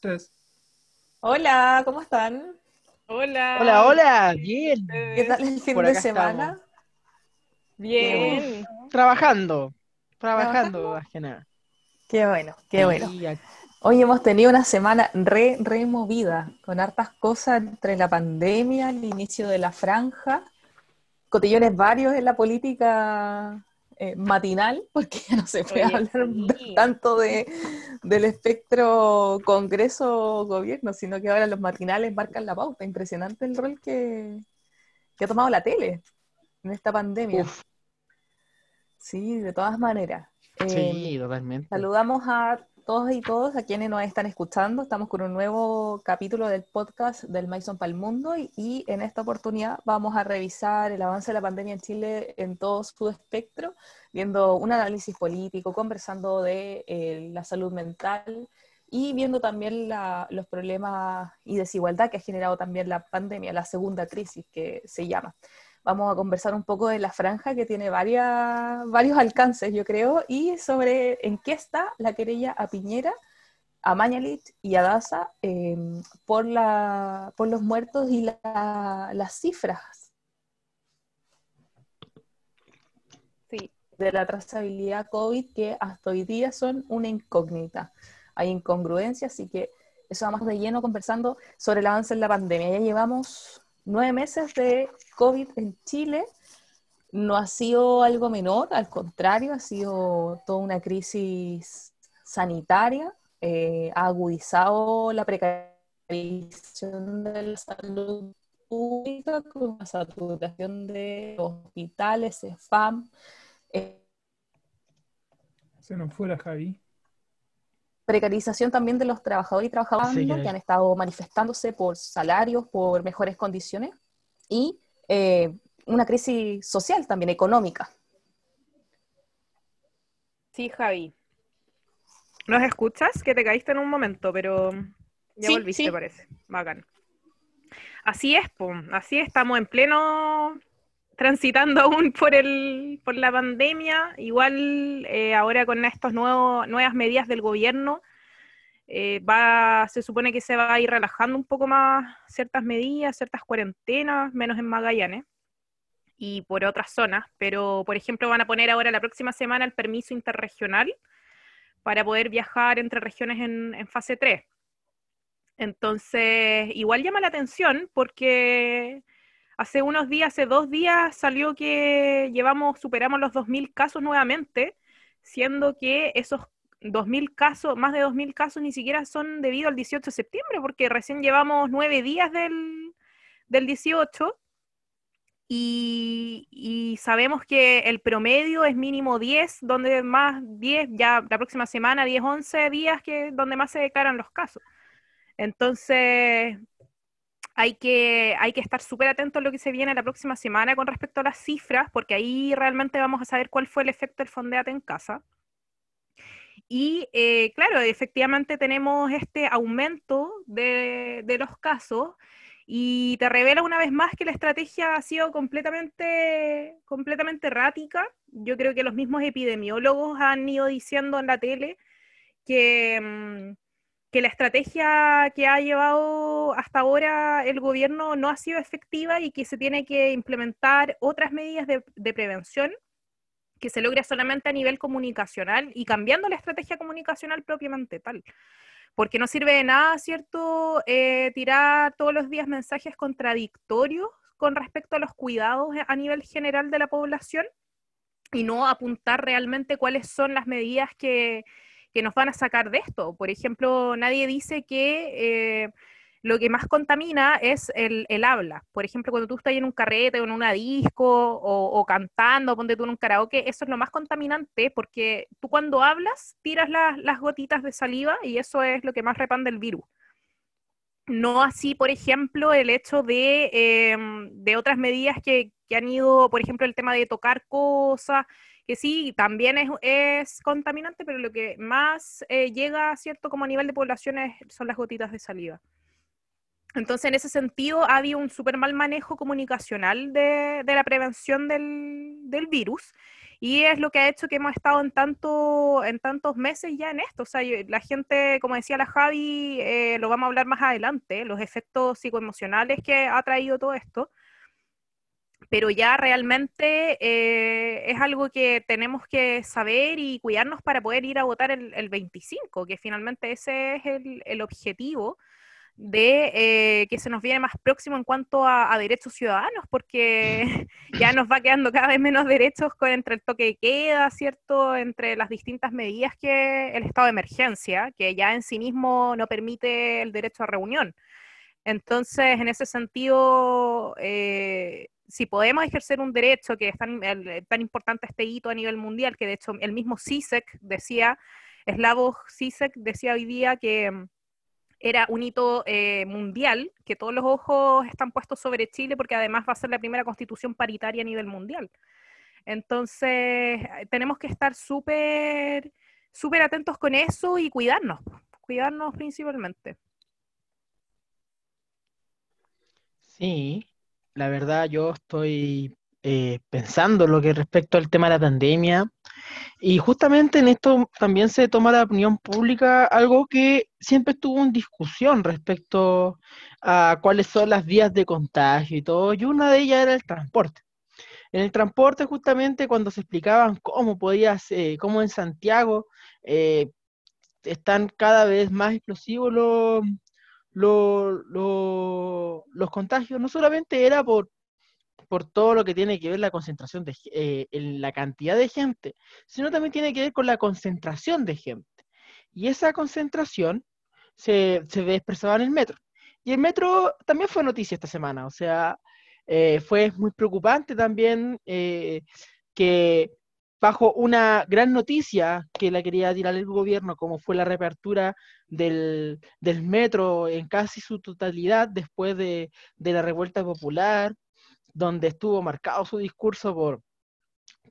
Tres. Hola, ¿cómo están? Hola. Hola, hola, bien. ¿Qué tal el fin Por de semana? estamos. Bien. Trabajando, trabajando, ¿Trabajando? más que nada. Qué bueno, qué bueno. Hoy hemos tenido una semana re, re movida, con hartas cosas entre la pandemia, el inicio de la franja, cotillones varios en la política eh, matinal, porque ya no se puede Oye, hablar sí. tanto de, del espectro Congreso-Gobierno, sino que ahora los matinales marcan la pauta. Impresionante el rol que, que ha tomado la tele en esta pandemia. Uf, Sí, de todas maneras. sí, Eh, totalmente. Saludamos a todos y todos a quienes nos están escuchando. Estamos con un nuevo capítulo del podcast del Maison para el Mundo y, en esta oportunidad vamos a revisar el avance de la pandemia en Chile en todo su espectro, viendo un análisis político, conversando de eh, la salud mental y viendo también la- los problemas y desigualdad que ha generado también la pandemia, la segunda crisis que se llama. Vamos a conversar un poco de la franja que tiene varias, varios alcances, yo creo, y sobre en qué está la querella a Piñera, a Mañalich y a Daza eh, por, la, por los muertos y la- las cifras Sí. de la trazabilidad COVID que hasta hoy día son una incógnita. Hay incongruencias, así que eso vamos de lleno conversando sobre el avance en la pandemia. Ya llevamos nueve meses de COVID en Chile. No ha sido algo menor, al contrario, ha sido toda una crisis sanitaria. eh, ha agudizado la precarización de la salud pública con la saturación de hospitales, CEFAM, eh, Se nos fue la Javi. Precarización también de los trabajadores y trabajadoras Sí, que han estado manifestándose por salarios, por mejores condiciones y eh, una crisis social también, económica. Sí, Javi. ¿Nos escuchas? Que te caíste en un momento, pero ya Sí, volviste, sí. parece. Bacán. Así es. Así es, estamos en pleno transitando aún por el por la pandemia. Igual eh, ahora con estas nuevas medidas del gobierno, eh, va, se supone que se va a ir relajando un poco más ciertas medidas, ciertas cuarentenas, menos en Magallanes y por otras zonas, pero por ejemplo van a poner ahora la próxima semana el permiso interregional para poder viajar entre regiones en, en fase 3. Entonces, igual llama la atención porque hace unos días, hace dos días salió que llevamos, superamos los 2.000 casos nuevamente, siendo que esos 2.000 casos, más de 2.000 casos ni siquiera son debido al 18 de septiembre, porque recién llevamos nueve días del, del 18 y, sabemos que el promedio es mínimo 10, donde más 10, ya la próxima semana 10, 11 días que donde más se declaran los casos. Entonces, hay que, hay que estar súper atentos a lo que se viene la próxima semana con respecto a las cifras, porque ahí realmente vamos a saber cuál fue el efecto del fondeate en casa. Y eh, claro, efectivamente tenemos este aumento de, de los casos y te revela una vez más que la estrategia ha sido completamente, completamente errática. Yo creo que los mismos epidemiólogos han ido diciendo en la tele que, mm, que la estrategia que ha llevado hasta ahora el gobierno no ha sido efectiva y que se tiene que implementar otras medidas de, prevención que se logre solamente a nivel comunicacional y cambiando la estrategia comunicacional propiamente tal. Porque no sirve de nada, ¿cierto?, eh, tirar todos los días mensajes contradictorios con respecto a los cuidados a nivel general de la población y no apuntar realmente cuáles son las medidas que, que nos van a sacar de esto. Por ejemplo, nadie dice que eh, lo que más contamina es el, el habla. Por ejemplo, cuando tú estás en un carrete o en una disco o, o cantando, ponte tú en un karaoke, eso es lo más contaminante porque tú cuando hablas tiras las- gotitas de saliva y eso es lo que más repande el virus. No así, por ejemplo, el hecho de, eh, de otras medidas que, que han ido, por ejemplo, el tema de tocar cosas, que sí, también es, es contaminante, pero lo que más eh, llega, ¿cierto?, como a nivel de población es- son las gotitas de saliva. Entonces, en ese sentido, ha habido un súper mal manejo comunicacional de, de la prevención del, del virus Y es lo que ha hecho que hemos estado en, tanto, en tantos meses ya en esto. O sea, la gente, como decía la Javi, eh, lo vamos a hablar más adelante, los efectos psicoemocionales que ha traído todo esto. Pero ya realmente eh, es algo que tenemos que saber y cuidarnos para poder ir a votar el, el 25, que finalmente ese es el, el objetivo de eh, que se nos viene más próximo en cuanto a, a derechos ciudadanos, porque ya nos va quedando cada vez menos derechos con, entre el toque de queda, ¿cierto? Entre las distintas medidas que el estado de emergencia, que ya en sí mismo no permite el derecho a reunión. Entonces, en ese sentido, eh, si podemos ejercer un derecho que es tan, el- tan importante este hito a nivel mundial, que de hecho el mismo CISEC decía, Slavoj CISEC decía hoy día que mm, era un hito eh, mundial, que todos los ojos están puestos sobre Chile porque además va a ser la primera constitución paritaria a nivel mundial. Entonces, eh, tenemos que estar súper súper atentos con eso y cuidarnos, cuidarnos principalmente. Sí, la verdad yo estoy eh, pensando lo que respecto al tema de la pandemia y justamente en esto también se toma la opinión pública algo que siempre estuvo en discusión respecto a cuáles son las vías de contagio y todo, y una de ellas era el transporte. En el transporte justamente cuando se explicaban cómo podías, eh, cómo en Santiago eh, están cada vez más explosivos los, lo- lo- los contagios no solamente era por, por todo lo que tiene que ver la concentración de, eh, en la cantidad de gente, sino también tiene que ver con la concentración de gente. Y esa concentración se, se ve en el metro. Y el metro también fue noticia esta semana, o sea, eh, fue muy preocupante también eh, que bajo una gran noticia que la quería tirar el gobierno, como fue la reapertura del, del metro en casi su totalidad después de, de la revuelta popular, donde estuvo marcado su discurso por,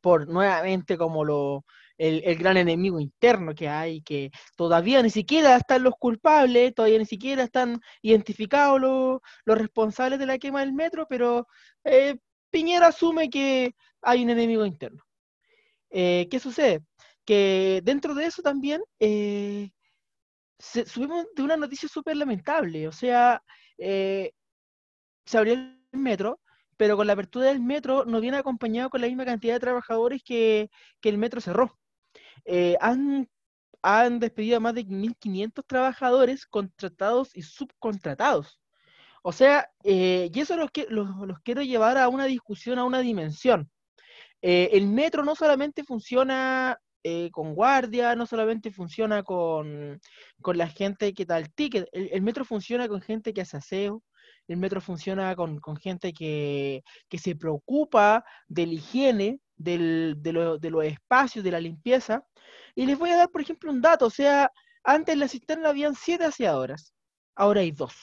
por nuevamente como lo, el, el gran enemigo interno que hay, que todavía ni siquiera están los culpables, todavía ni siquiera están identificados los, los responsables de la quema del metro, pero eh, Piñera asume que hay un enemigo interno. Eh, ¿qué sucede? Que dentro de eso también eh, subimos de una noticia súper lamentable, o sea, eh, se abrió el metro, pero con la apertura del metro no viene acompañado con la misma cantidad de trabajadores que, que el metro cerró. Eh, han, han despedido a más de 1.500 trabajadores contratados y subcontratados. O sea, y eso los, los quiero llevar a una discusión, a una dimensión. Eh, el metro no solamente funciona eh, con guardia, no solamente funciona con, con la gente que da el ticket, el, metro funciona con gente que hace aseo, el metro funciona con, con gente que, que se preocupa de la higiene, del- de, de los espacios, de la limpieza. Y les voy a dar, por ejemplo, un dato, o sea, antes en la cisterna habían siete aseadoras, ahora hay dos.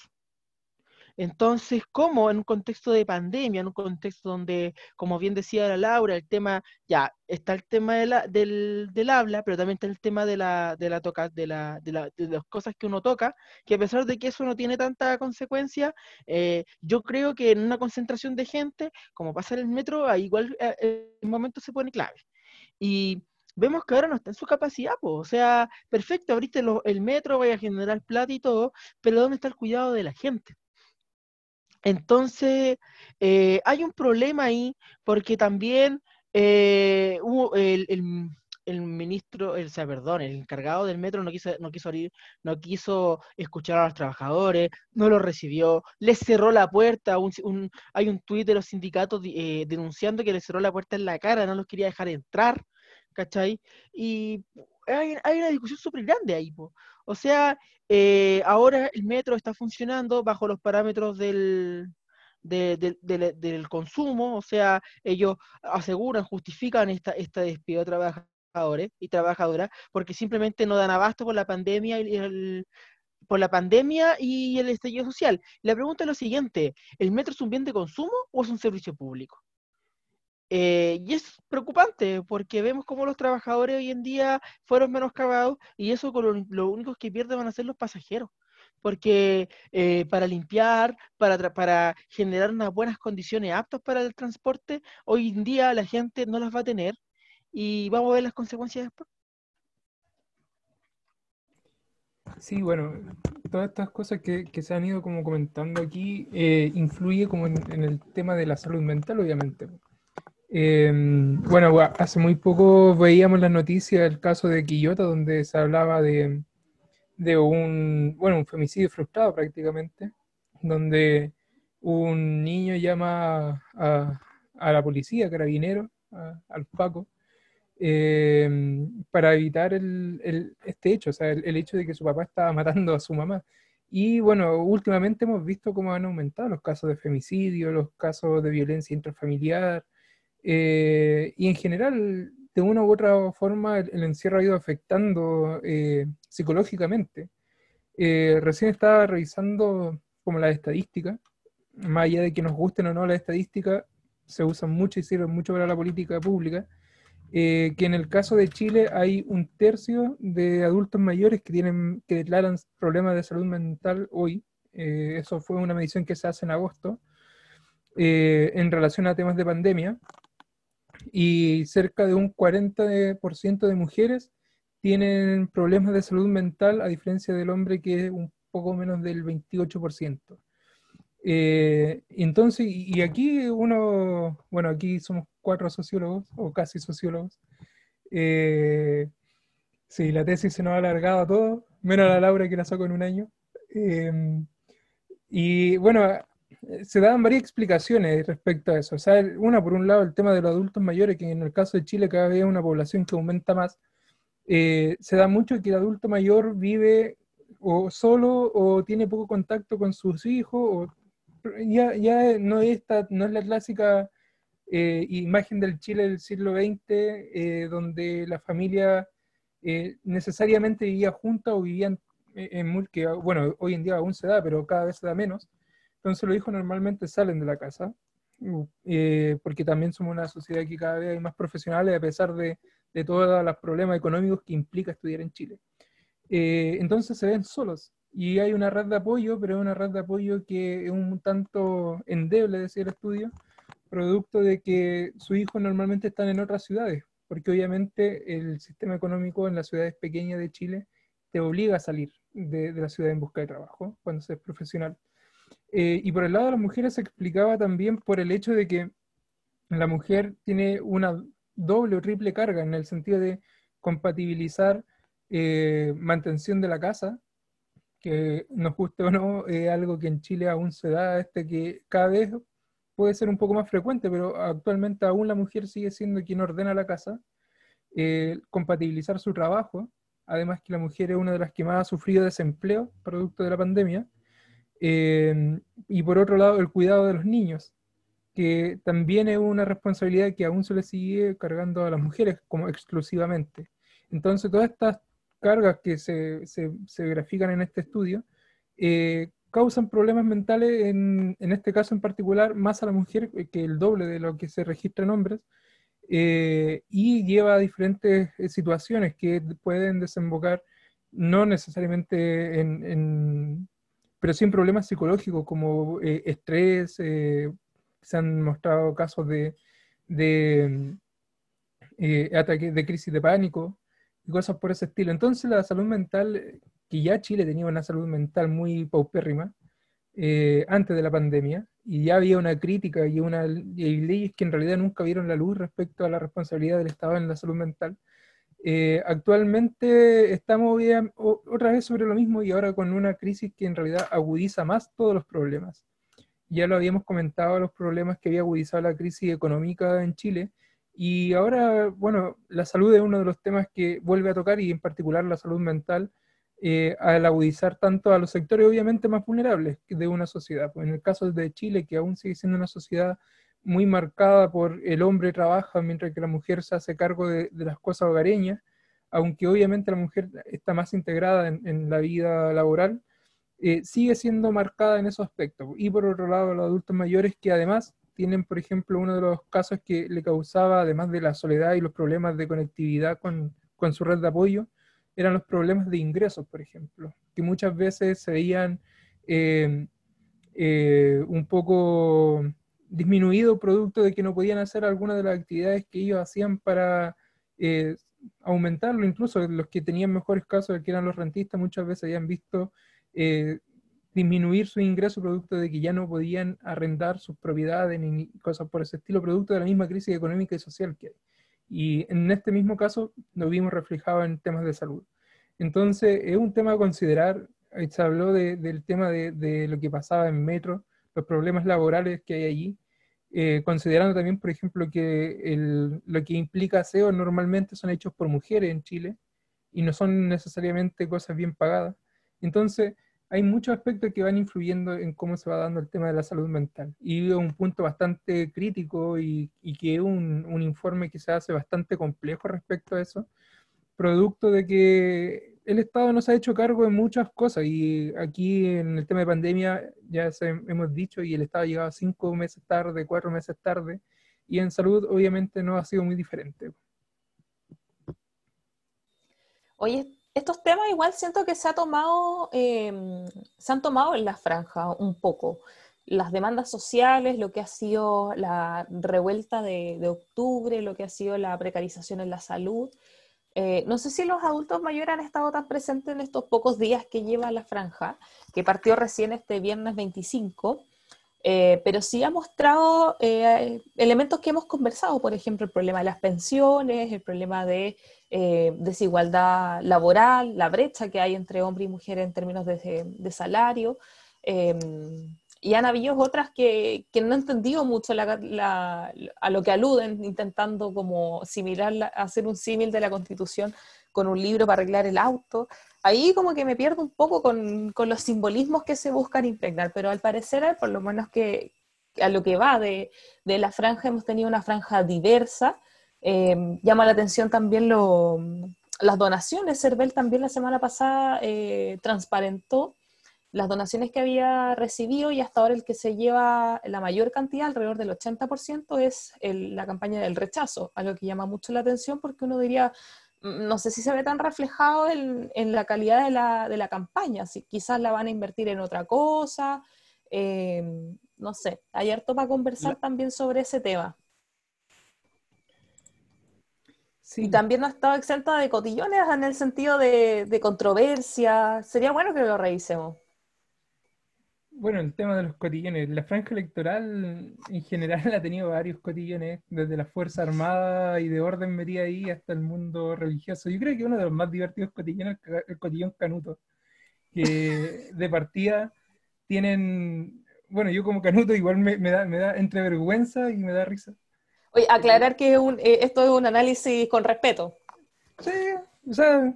Entonces, ¿cómo en un contexto de pandemia, en un contexto donde, como bien decía la Laura, el tema, ya, está el tema de la- del, habla, pero también está el tema de la, de la toca, de la, de la- de las cosas que uno toca, que a pesar de que eso no tiene tanta consecuencia, eh, yo creo que en una concentración de gente, como pasa en el metro, ahí igual eh, el momento se pone clave. Y vemos que ahora no está en su capacidad, po. O sea, perfecto, abriste lo- el metro, vaya a generar plata y todo, pero ¿dónde está el cuidado de la gente? Entonces, eh, hay un problema ahí porque también eh, el, el- el ministro, el, perdón, el encargado del metro no quiso, no quiso abrir, no quiso escuchar a los trabajadores, no los recibió, les cerró la puerta, hay un tuit de los sindicatos di- eh, denunciando que les cerró la puerta en la cara, no los quería dejar entrar, ¿cachai? Y hay, una discusión súper grande ahí. O sea, eh, ahora el metro está funcionando bajo los parámetros del, de- del- del- consumo, o sea, ellos aseguran, justifican esta, este despido de trabajadores y trabajadoras porque simplemente no dan abasto por la pandemia y el, por la pandemia y el estallido social. La pregunta es lo siguiente, ¿el metro es un bien de consumo o es un servicio público? Eh, y es preocupante porque vemos cómo los trabajadores hoy en día fueron menoscabados y eso con lo, lo únicos que pierden van a ser los pasajeros. Porque eh, para limpiar, para, para generar unas buenas condiciones aptas para el transporte, hoy en día la gente no las va a tener y vamos a ver las consecuencias después. Sí, bueno, todas estas cosas que, que se han ido como comentando aquí eh, influye como en el tema de la salud mental, obviamente. Eh, bueno, hace muy poco veíamos las noticias del caso de Quillota, donde se hablaba de, de un, bueno, un femicidio frustrado prácticamente, donde un niño llama a, a la policía, carabinero, al Paco, eh, para evitar el, el- este hecho, o sea, el, el hecho de que su papá estaba matando a su mamá. Y bueno, últimamente hemos visto cómo han aumentado los casos de femicidio, los casos de violencia intrafamiliar, eh, y en general, de una u otra forma, el, el encierro ha ido afectando eh, psicológicamente. Eh, recién estaba revisando como las estadísticas, más allá de que nos gusten o no las estadísticas, se usan mucho y sirven mucho para la política pública, eh, que en el caso de Chile hay un tercio de adultos mayores que, tienen, que declaran problemas de salud mental hoy. Eh, eso fue una medición que se hace en agosto eh, en relación a temas de pandemia. Y cerca de un 40% de mujeres tienen problemas de salud mental, a diferencia del hombre que es un poco menos del 28%. Eh, entonces, y aquí uno, bueno, aquí somos cuatro sociólogos, o casi sociólogos. Eh, sí, la tesis se nos ha alargado a todos, menos a la Laura que la sacó en un año. Eh, y bueno, se daban varias explicaciones respecto a eso. O una, por un lado, el tema de los adultos mayores, que en el caso de Chile cada vez es una población que aumenta más. Eh, se da mucho que el adulto mayor vive o solo o tiene poco contacto con sus hijos, ya, ya no, es esta, no es la clásica eh, imagen del Chile del siglo XX, eh, donde la familia eh, necesariamente vivía junta o vivían en, en, que, bueno, hoy en día aún se da, pero cada vez se da menos. Entonces los hijos normalmente salen de la casa, eh, porque también somos una sociedad que cada vez hay más profesionales a pesar de, de todos los problemas económicos que implica estudiar en Chile. Eh, entonces se ven solos y hay una red de apoyo, pero es una red de apoyo que es un tanto endeble, decía el estudio, producto de que sus hijos normalmente están en otras ciudades, porque obviamente el sistema económico en las ciudades pequeñas de Chile te obliga a salir de, de la ciudad en busca de trabajo cuando seas profesional. Eh, y por el lado de las mujeres se explicaba también por el hecho de que la mujer tiene una doble o triple carga en el sentido de compatibilizar eh, mantención de la casa, que nos guste o no, es algo que en Chile aún se da, este que cada vez puede ser un poco más frecuente, pero actualmente aún la mujer sigue siendo quien ordena la casa, eh, compatibilizar su trabajo, además que la mujer es una de las que más ha sufrido desempleo producto de la pandemia, eh, y por otro lado el cuidado de los niños, que también es una responsabilidad que aún se le sigue cargando a las mujeres como exclusivamente. Entonces todas estas cargas que se, se, se grafican en este estudio eh, causan problemas mentales, en, en, este caso en particular, más a la mujer que el doble de lo que se registra en hombres, eh, y lleva a diferentes situaciones que pueden desembocar no necesariamente en, en pero sí en problemas psicológicos como eh, estrés, eh, se han mostrado casos de, de eh, ataques de crisis de pánico y cosas por ese estilo. Entonces la salud mental, que ya Chile tenía una salud mental muy paupérrima eh, antes de la pandemia, y ya había una crítica y, una, y leyes que en realidad nunca vieron la luz respecto a la responsabilidad del Estado en la salud mental. Eh, actualmente estamos otra vez sobre lo mismo y ahora con una crisis que en realidad agudiza más todos los problemas. Ya lo habíamos comentado, los problemas que había agudizado la crisis económica en Chile. Y ahora, bueno, la salud es uno de los temas que vuelve a tocar y en particular la salud mental, eh, al agudizar tanto a los sectores obviamente más vulnerables de una sociedad. Pues en el caso de Chile, que aún sigue siendo una sociedad muy marcada por el hombre trabaja mientras que la mujer se hace cargo de, las cosas hogareñas, aunque obviamente la mujer está más integrada en, en la vida laboral, eh, sigue siendo marcada en esos aspectos. Y por otro lado, los adultos mayores que además tienen, por ejemplo, uno de los casos que le causaba, además de la soledad y los problemas de conectividad con, con su red de apoyo, eran los problemas de ingresos, por ejemplo, que muchas veces se veían eh, eh, un poco disminuido producto de que no podían hacer algunas de las actividades que ellos hacían para eh, aumentarlo, incluso los que tenían mejores casos, que eran los rentistas, muchas veces habían visto eh, disminuir su ingreso producto de que ya no podían arrendar sus propiedades ni cosas por ese estilo, producto de la misma crisis económica y social que hay. Y en este mismo caso lo vimos reflejado en temas de salud. Entonces, es un tema a considerar. Se habló del tema de, de, lo que pasaba en Metro, los problemas laborales que hay allí, eh, considerando también, por ejemplo, que el, lo que implica SEO normalmente son hechos por mujeres en Chile y no son necesariamente cosas bien pagadas. Entonces, hay muchos aspectos que van influyendo en cómo se va dando el tema de la salud mental. Y es un punto bastante crítico y, y que es un, un, informe que se hace bastante complejo respecto a eso, producto de que el Estado no se ha hecho cargo de muchas cosas y aquí en el tema de pandemia ya se, hemos dicho y el Estado ha llegado cinco meses tarde, cuatro meses tarde y en salud obviamente no ha sido muy diferente. Oye, estos temas igual siento que se ha tomado, eh, se han tomado en la franja un poco. Las demandas sociales, lo que ha sido la revuelta de, de octubre, lo que ha sido la precarización en la salud. Eh, no sé si los adultos mayores han estado tan presentes en estos pocos días que lleva la franja, que partió recién este viernes 25, eh, pero sí ha mostrado eh, elementos que hemos conversado, por ejemplo, el problema de las pensiones, el problema de desigualdad laboral, la brecha que hay entre hombre y mujer en términos de, de salario. Y han habido otras que, que no han entendido mucho a lo que aluden, intentando como similar, hacer un símil de la Constitución con un libro para arreglar el auto. Ahí como que me pierdo un poco con, con los simbolismos que se buscan impregnar, pero al parecer, por lo menos que a lo que va de, de la franja, hemos tenido una franja diversa. Eh, llama la atención también lo, las donaciones. Cervel también la semana pasada eh, transparentó las donaciones que había recibido y hasta ahora el que se lleva la mayor cantidad, alrededor del 80%, es la campaña del rechazo, algo que llama mucho la atención porque uno diría, mm, no sé si se ve tan reflejado en, la calidad de la, de la, campaña, si quizás la van a invertir en otra cosa, em, no sé, hay harto para conversar también sobre ese tema. Y también no ha estado exenta de cotillones en el sentido de, de controversia. Sería bueno que lo revisemos. Bueno, el tema de los cotillones. La franja electoral en general ha tenido varios cotillones, desde la Fuerza Armada y de orden metida ahí hasta el mundo religioso. Yo creo que uno de los más divertidos cotillones es el cotillón Canuto, que de partida tienen, bueno, yo como Canuto igual me, da, me da entre vergüenza y me da risa. Oye, aclarar que eh, esto es un análisis con respeto. Sí, o sea,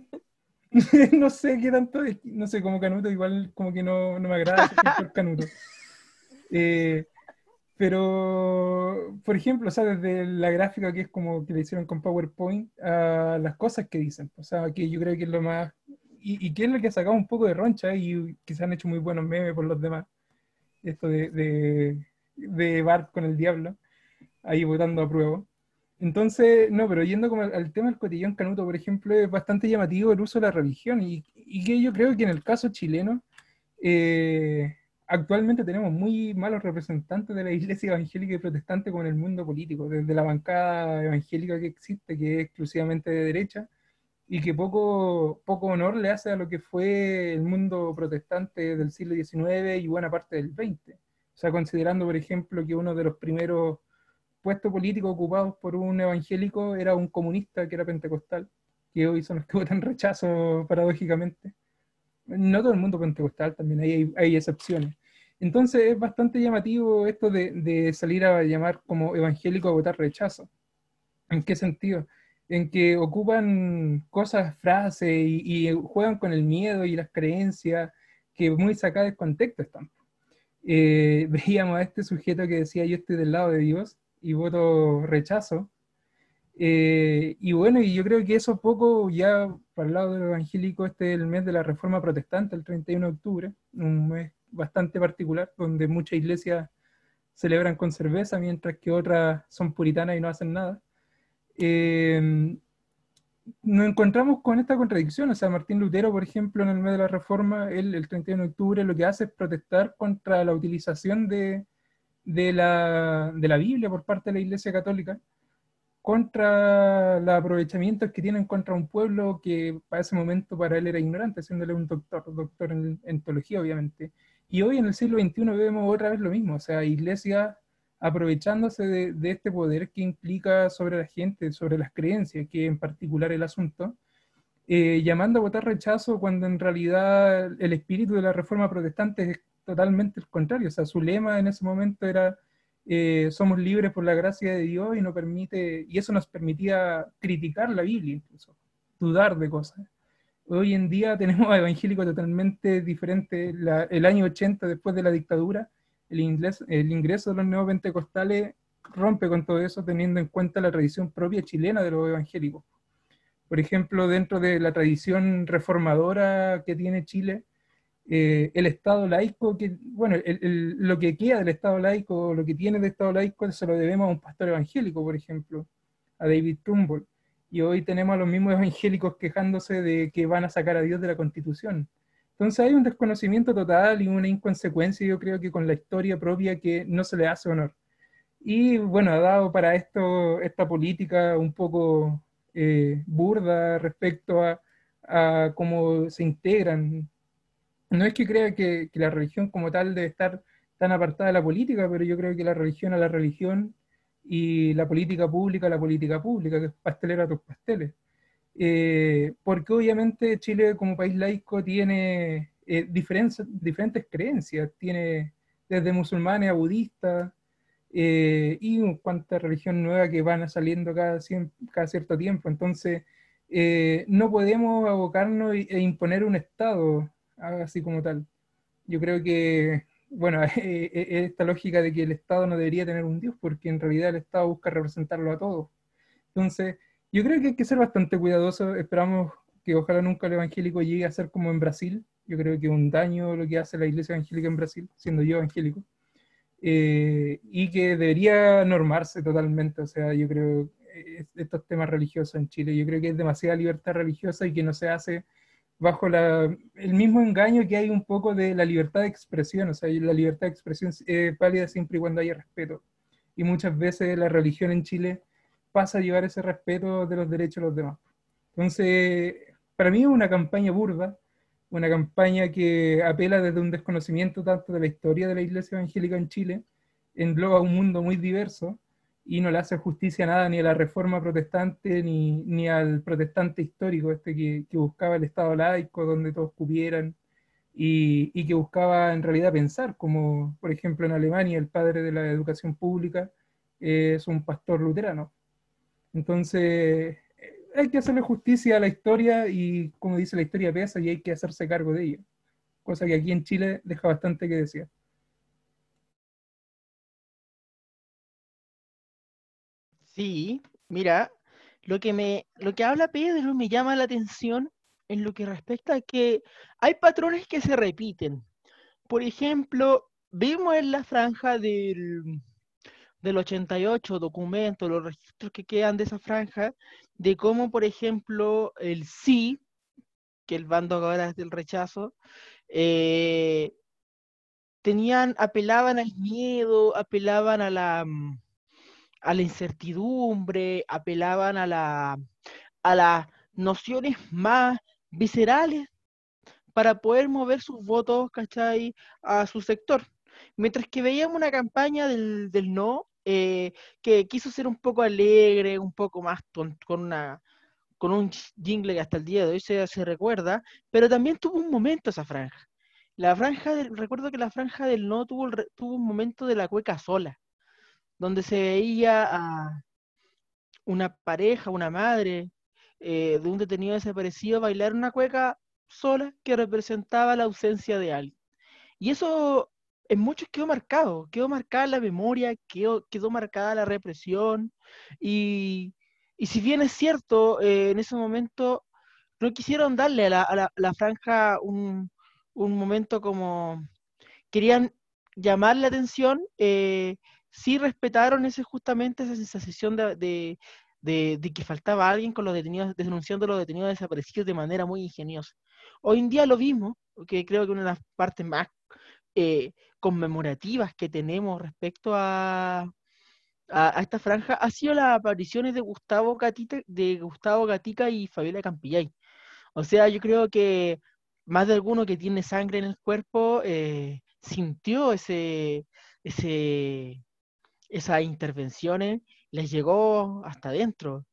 no sé qué tanto, no sé, como Canuto igual como que no, no me agrada por Canuto. Eh, pero, por ejemplo, o sea, desde la gráfica que es como que le hicieron con PowerPoint a las cosas que dicen, o sea, que yo creo que es lo más, y, y que es lo que ha sacado un poco de roncha y que se han hecho muy buenos memes por los demás, esto de, de, de Bart con el diablo, ahí votando a prueba. Entonces, no, pero yendo como al, tema del cotillón canuto, por ejemplo, es bastante llamativo el uso de la religión y, que yo creo que en el caso chileno, eh, actualmente tenemos muy malos representantes de la iglesia evangélica y protestante con el mundo político, desde la bancada evangélica que existe, que es exclusivamente de derecha, y que poco, poco honor le hace a lo que fue el mundo protestante del siglo XIX y buena parte del XX. O sea, considerando, por ejemplo, que uno de los primeros puestos políticos ocupados por un evangélico era un comunista que era pentecostal, que hoy son los que votan rechazo paradójicamente. No todo el mundo pentecostal, también hay, hay excepciones. Entonces es bastante llamativo esto de, de, salir a llamar como evangélico a votar rechazo. ¿En qué sentido? En que ocupan cosas, frases y, y juegan con el miedo y las creencias que muy sacadas de contexto están. Eh, veíamos a este sujeto que decía yo estoy del lado de Dios y voto rechazo. Eh, y bueno, y yo creo que eso poco ya para el lado del evangélico, este es el mes de la Reforma Protestante, el 31 de octubre, un mes bastante particular, donde muchas iglesias celebran con cerveza, mientras que otras son puritanas y no hacen nada. Eh, nos encontramos con esta contradicción, o sea, Martín Lutero, por ejemplo, en el mes de la Reforma, él el 31 de octubre lo que hace es protestar contra la utilización de, de la, de la Biblia por parte de la Iglesia Católica contra los aprovechamientos que tienen contra un pueblo que para ese momento para él era ignorante, siéndole un doctor, doctor en, en teología obviamente. Y hoy en el siglo XXI vemos otra vez lo mismo, o sea, iglesia aprovechándose de, de, este poder que implica sobre la gente, sobre las creencias, que en particular el asunto, eh, llamando a votar rechazo cuando en realidad el espíritu de la reforma protestante es totalmente el contrario, o sea, su lema en ese momento era eh, somos libres por la gracia de Dios y, no permite, y eso nos permitía criticar la Biblia incluso, dudar de cosas. Hoy en día tenemos a evangélicos totalmente diferentes. el año 80, después de la dictadura, el, inglés, el ingreso de los neopentecostales rompe con todo eso teniendo en cuenta la tradición propia chilena de los evangélicos. Por ejemplo, dentro de la tradición reformadora que tiene Chile, eh, el Estado laico, que, bueno, lo que queda del Estado laico, lo que tiene de Estado laico, se lo debemos a un pastor evangélico, por ejemplo, a David Trumbull. Y hoy tenemos a los mismos evangélicos quejándose de que van a sacar a Dios de la Constitución. Entonces hay un desconocimiento total y una inconsecuencia, yo creo que con la historia propia que no se le hace honor. Y bueno, ha dado para esto esta política un poco eh, burda respecto a, a, cómo se integran no es que crea que, la religión como tal debe estar tan apartada de la política, pero yo creo que la religión a la religión y la política pública a la política pública, que es pastelera a tus pasteles. Eh, porque obviamente Chile como país laico tiene eh, diferentes, creencias, tiene desde musulmanes a budistas eh, y cuánta religión nueva que van saliendo cada, cada cierto tiempo. Entonces, no podemos abocarnos e imponer un Estado así como tal. Yo creo que, bueno, esta lógica de que el Estado no debería tener un Dios, porque en realidad el Estado busca representarlo a todos. Entonces, yo creo que hay que ser bastante cuidadoso. Esperamos que ojalá nunca el evangélico llegue a ser como en Brasil. Yo creo que un daño lo que hace la iglesia evangélica en Brasil, siendo yo evangélico. Eh, y que debería normarse totalmente. O sea, yo creo eh, estos temas religiosos en Chile, yo creo que es demasiada libertad religiosa y que no se hace bajo el mismo engaño que hay un poco de la libertad de expresión, o sea, la libertad de expresión es válida siempre y cuando haya respeto. Y muchas veces la religión en Chile pasa a llevar ese respeto de los derechos de los demás. Entonces, para mí es una campaña burda, una campaña que apela desde un desconocimiento tanto de la historia de la iglesia evangélica en Chile, engloba un mundo muy diverso, y no le hace justicia nada ni a la reforma protestante ni, ni al protestante histórico, este que, que, buscaba el Estado laico donde todos cupieran y, y, que buscaba en realidad pensar, como por ejemplo en Alemania el padre de la educación pública es un pastor luterano. Entonces hay que hacerle justicia a la historia y como dice la historia pesa y hay que hacerse cargo de ella, cosa que aquí en Chile deja bastante que decir. Sí, mira, lo que me, lo que habla Pedro me llama la atención en lo que respecta a que hay patrones que se repiten. Por ejemplo, vimos en la franja del, del 88 documentos, los registros que quedan de esa franja, de cómo, por ejemplo, el sí, que el bando ahora es del rechazo, eh, tenían, apelaban al miedo, apelaban a la a la incertidumbre, apelaban a, la, a las nociones más viscerales para poder mover sus votos, ¿cachai?, a su sector. Mientras que veíamos una campaña del, no, eh, que quiso ser un poco alegre, un poco más con, una con un jingle que hasta el día de hoy se, se recuerda, pero también tuvo un momento esa franja. La franja, del, recuerdo que la franja del no tuvo, tuvo un momento de la cueca sola donde se veía a una pareja, una madre eh, de un detenido desaparecido bailar una cueca sola que representaba la ausencia de alguien. Y eso en muchos quedó marcado, quedó marcada la memoria, quedó, quedó marcada la represión. Y, si bien es cierto, eh, en ese momento no quisieron darle a la, franja un, momento como querían llamar la atención, eh, sí respetaron ese, justamente esa sensación de, que faltaba alguien con los detenidos, denunciando a los detenidos desaparecidos de manera muy ingeniosa. Hoy en día lo vimos, que creo que una de las partes más eh, conmemorativas que tenemos respecto a, a, a esta franja ha sido las apariciones de Gustavo Gatita, de Gustavo Gatica y Fabiola Campillay. O sea, yo creo que más de alguno que tiene sangre en el cuerpo eh, sintió ese, ese, esas intervenciones, les llegó hasta adentro.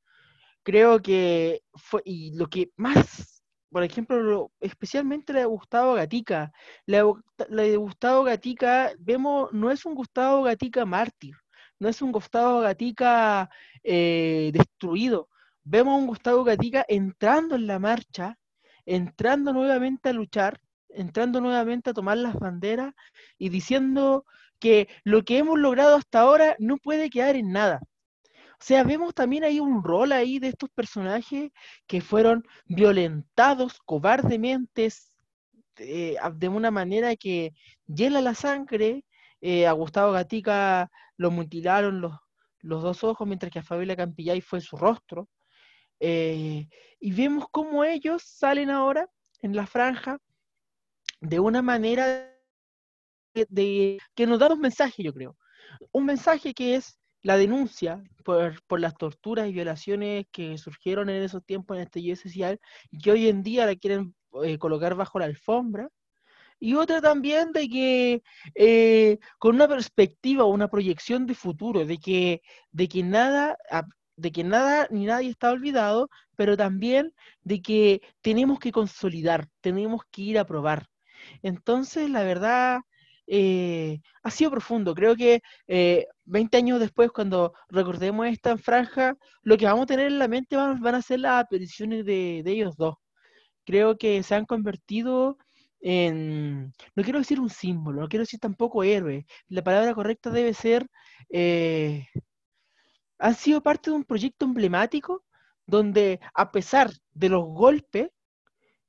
Creo que fue, y lo que más, por ejemplo, lo- especialmente de Gustavo Gatica, de Gustavo Gatica, vemos, no es un Gustavo Gatica mártir, no es un Gustavo Gatica eh, destruido, vemos un Gustavo Gatica entrando en la marcha, entrando nuevamente a luchar, entrando nuevamente a tomar las banderas y diciendo que lo que hemos logrado hasta ahora no puede quedar en nada. O sea, vemos también ahí un rol ahí de estos personajes que fueron violentados cobardemente eh, de una manera que hiela la sangre. Eh, a Gustavo Gatica lo mutilaron los, los dos ojos, mientras que a Fabiola Campillay fue su rostro. Eh, y vemos cómo ellos salen ahora en la franja de una manera de, que nos da dos mensajes, yo creo. Un mensaje que es la denuncia por, por las torturas y violaciones que surgieron en esos tiempos en este social y que hoy en día la quieren eh, colocar bajo la alfombra. Y otra también de que eh, con una perspectiva, una proyección de futuro, de que, de que nada, a- de que nada ni nadie está olvidado, pero también de que tenemos que consolidar, tenemos que ir a probar. Entonces, la verdad, eh, ha sido profundo. Creo que eh, 20 años después, cuando recordemos esta franja, lo que vamos a tener en la mente van, a ser las apariciones de, ellos dos. Creo que se han convertido en, no quiero decir un símbolo, no quiero decir tampoco héroe. La palabra correcta debe ser, eh, han sido parte de un proyecto emblemático donde a pesar de los golpes,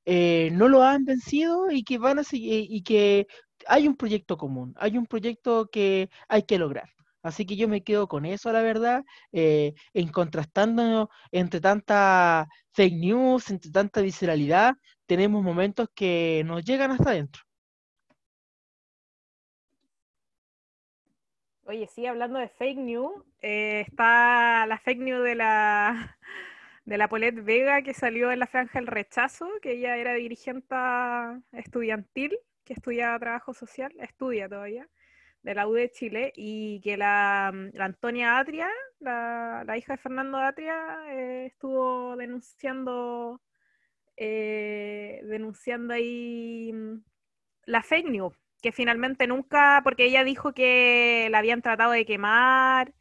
eh, no lo han vencido y que van a seguir y que hay un proyecto común, hay un proyecto que hay que lograr. Así que yo me quedo con eso, la verdad, eh, en contrastando entre tanta fake news, entre tanta visceralidad, tenemos momentos que nos llegan hasta adentro. Oye, sí, hablando de fake news, eh, está la fake news de la, de la Paulette Vega que salió en la franja del rechazo, que ella era dirigente estudiantil, que estudiaba trabajo social, estudia todavía, de la U de Chile, y que la, la Antonia Atria, la, la hija de Fernando Atria, eh, estuvo denunciando, eh, denunciando ahí mm, la fake news que finalmente nunca, porque ella dijo que la habían tratado de quemar,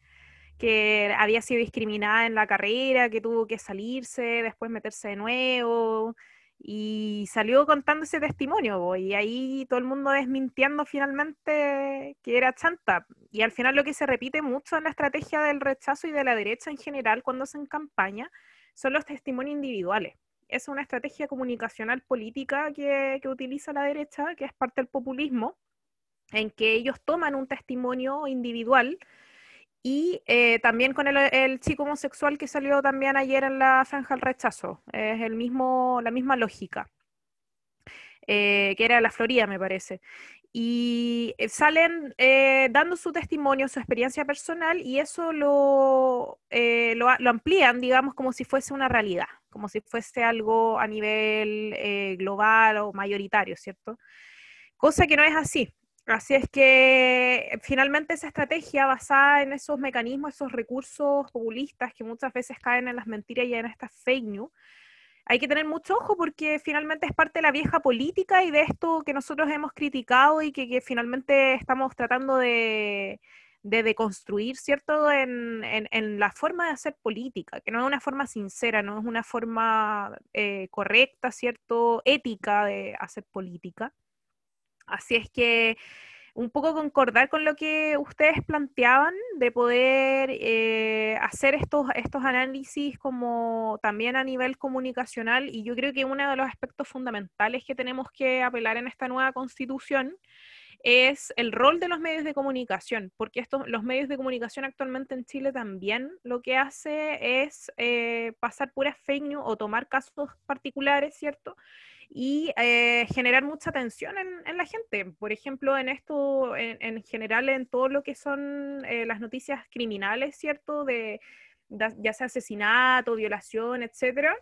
que había sido discriminada en la carrera, que tuvo que salirse, después meterse de nuevo, y salió contando ese testimonio, y ahí todo el mundo desmintiendo finalmente que era chanta. Y al final lo que se repite mucho en la estrategia del rechazo y de la derecha en general cuando hacen campaña son los testimonios individuales es una estrategia comunicacional política que, que, utiliza la derecha, que es parte del populismo, en que ellos toman un testimonio individual y eh, también con el, el, chico homosexual que salió también ayer en la franja del rechazo. Es el mismo, la misma lógica, eh, que era la Florida, me parece. Y salen eh, dando su testimonio, su experiencia personal, y eso lo, eh, lo, lo amplían, digamos, como si fuese una realidad como si fuese algo a nivel eh, global o mayoritario, ¿cierto? Cosa que no es así. Así es que finalmente esa estrategia basada en esos mecanismos, esos recursos populistas que muchas veces caen en las mentiras y en estas fake news, hay que tener mucho ojo porque finalmente es parte de la vieja política y de esto que nosotros hemos criticado y que, finalmente estamos tratando de, de deconstruir, ¿cierto?, en, en, en, la forma de hacer política, que no es una forma sincera, no es una forma eh, correcta, ¿cierto?, ética de hacer política. Así es que un poco concordar con lo que ustedes planteaban de poder eh, hacer estos, estos análisis como también a nivel comunicacional y yo creo que uno de los aspectos fundamentales que tenemos que apelar en esta nueva constitución es el rol de los medios de comunicación, porque estos, los medios de comunicación actualmente en Chile también lo que hace es eh, pasar puras fake news o tomar casos particulares, ¿cierto? y eh, generar mucha tensión en, la gente. Por ejemplo, en esto, en, general, en todo lo que son eh, las noticias criminales, ¿cierto? De, ya sea asesinato, violación, etcétera.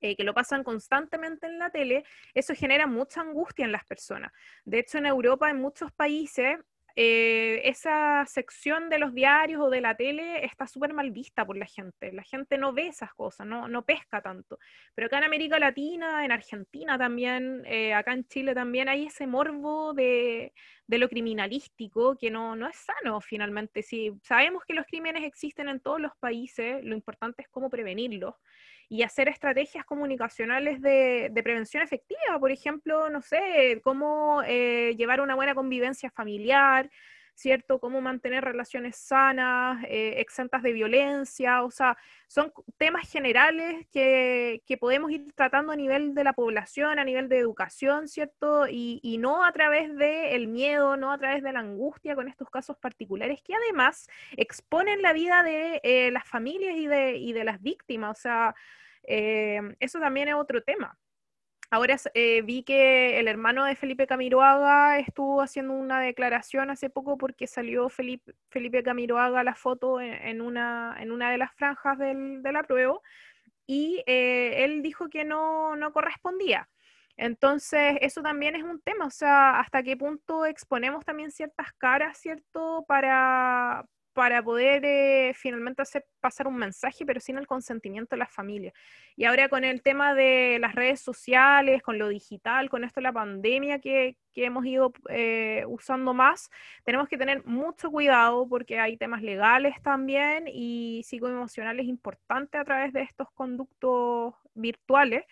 Eh, que lo pasan constantemente en la tele, eso genera mucha angustia en las personas. De hecho, en Europa, en muchos países, eh, esa sección de los diarios o de la tele está súper mal vista por la gente. La gente no ve esas cosas, no, no pesca tanto. Pero acá en América Latina, en Argentina también, eh, acá en Chile también hay ese morbo de, de lo criminalístico que no, no es sano finalmente. Si sabemos que los crímenes existen en todos los países, lo importante es cómo prevenirlos y hacer estrategias comunicacionales de, prevención efectiva, por ejemplo, no sé, cómo eh, llevar una buena convivencia familiar, ¿cierto? Cómo mantener relaciones sanas, eh, exentas de violencia, o sea, son temas generales que, podemos ir tratando a nivel de la población, a nivel de educación, ¿cierto? Y, no a través del miedo, no a través de la angustia con estos casos particulares que además exponen la vida de eh, las familias y de, y de las víctimas, o sea, eh, eso también es otro tema. Ahora eh, vi que el hermano de Felipe Camiroaga estuvo haciendo una declaración hace poco porque salió Felipe, Felipe Camiroaga la foto en, una, en una de las franjas del, la prueba y eh, él dijo que no, no correspondía. Entonces, eso también es un tema, o sea, hasta qué punto exponemos también ciertas caras, ¿cierto? Para, para poder eh, finalmente hacer pasar un mensaje, pero sin el consentimiento de las familias. Y ahora con el tema de las redes sociales, con lo digital, con esto de la pandemia que, hemos ido eh, usando más, tenemos que tener mucho cuidado porque hay temas legales también y psicoemocionales importantes a través de estos conductos virtuales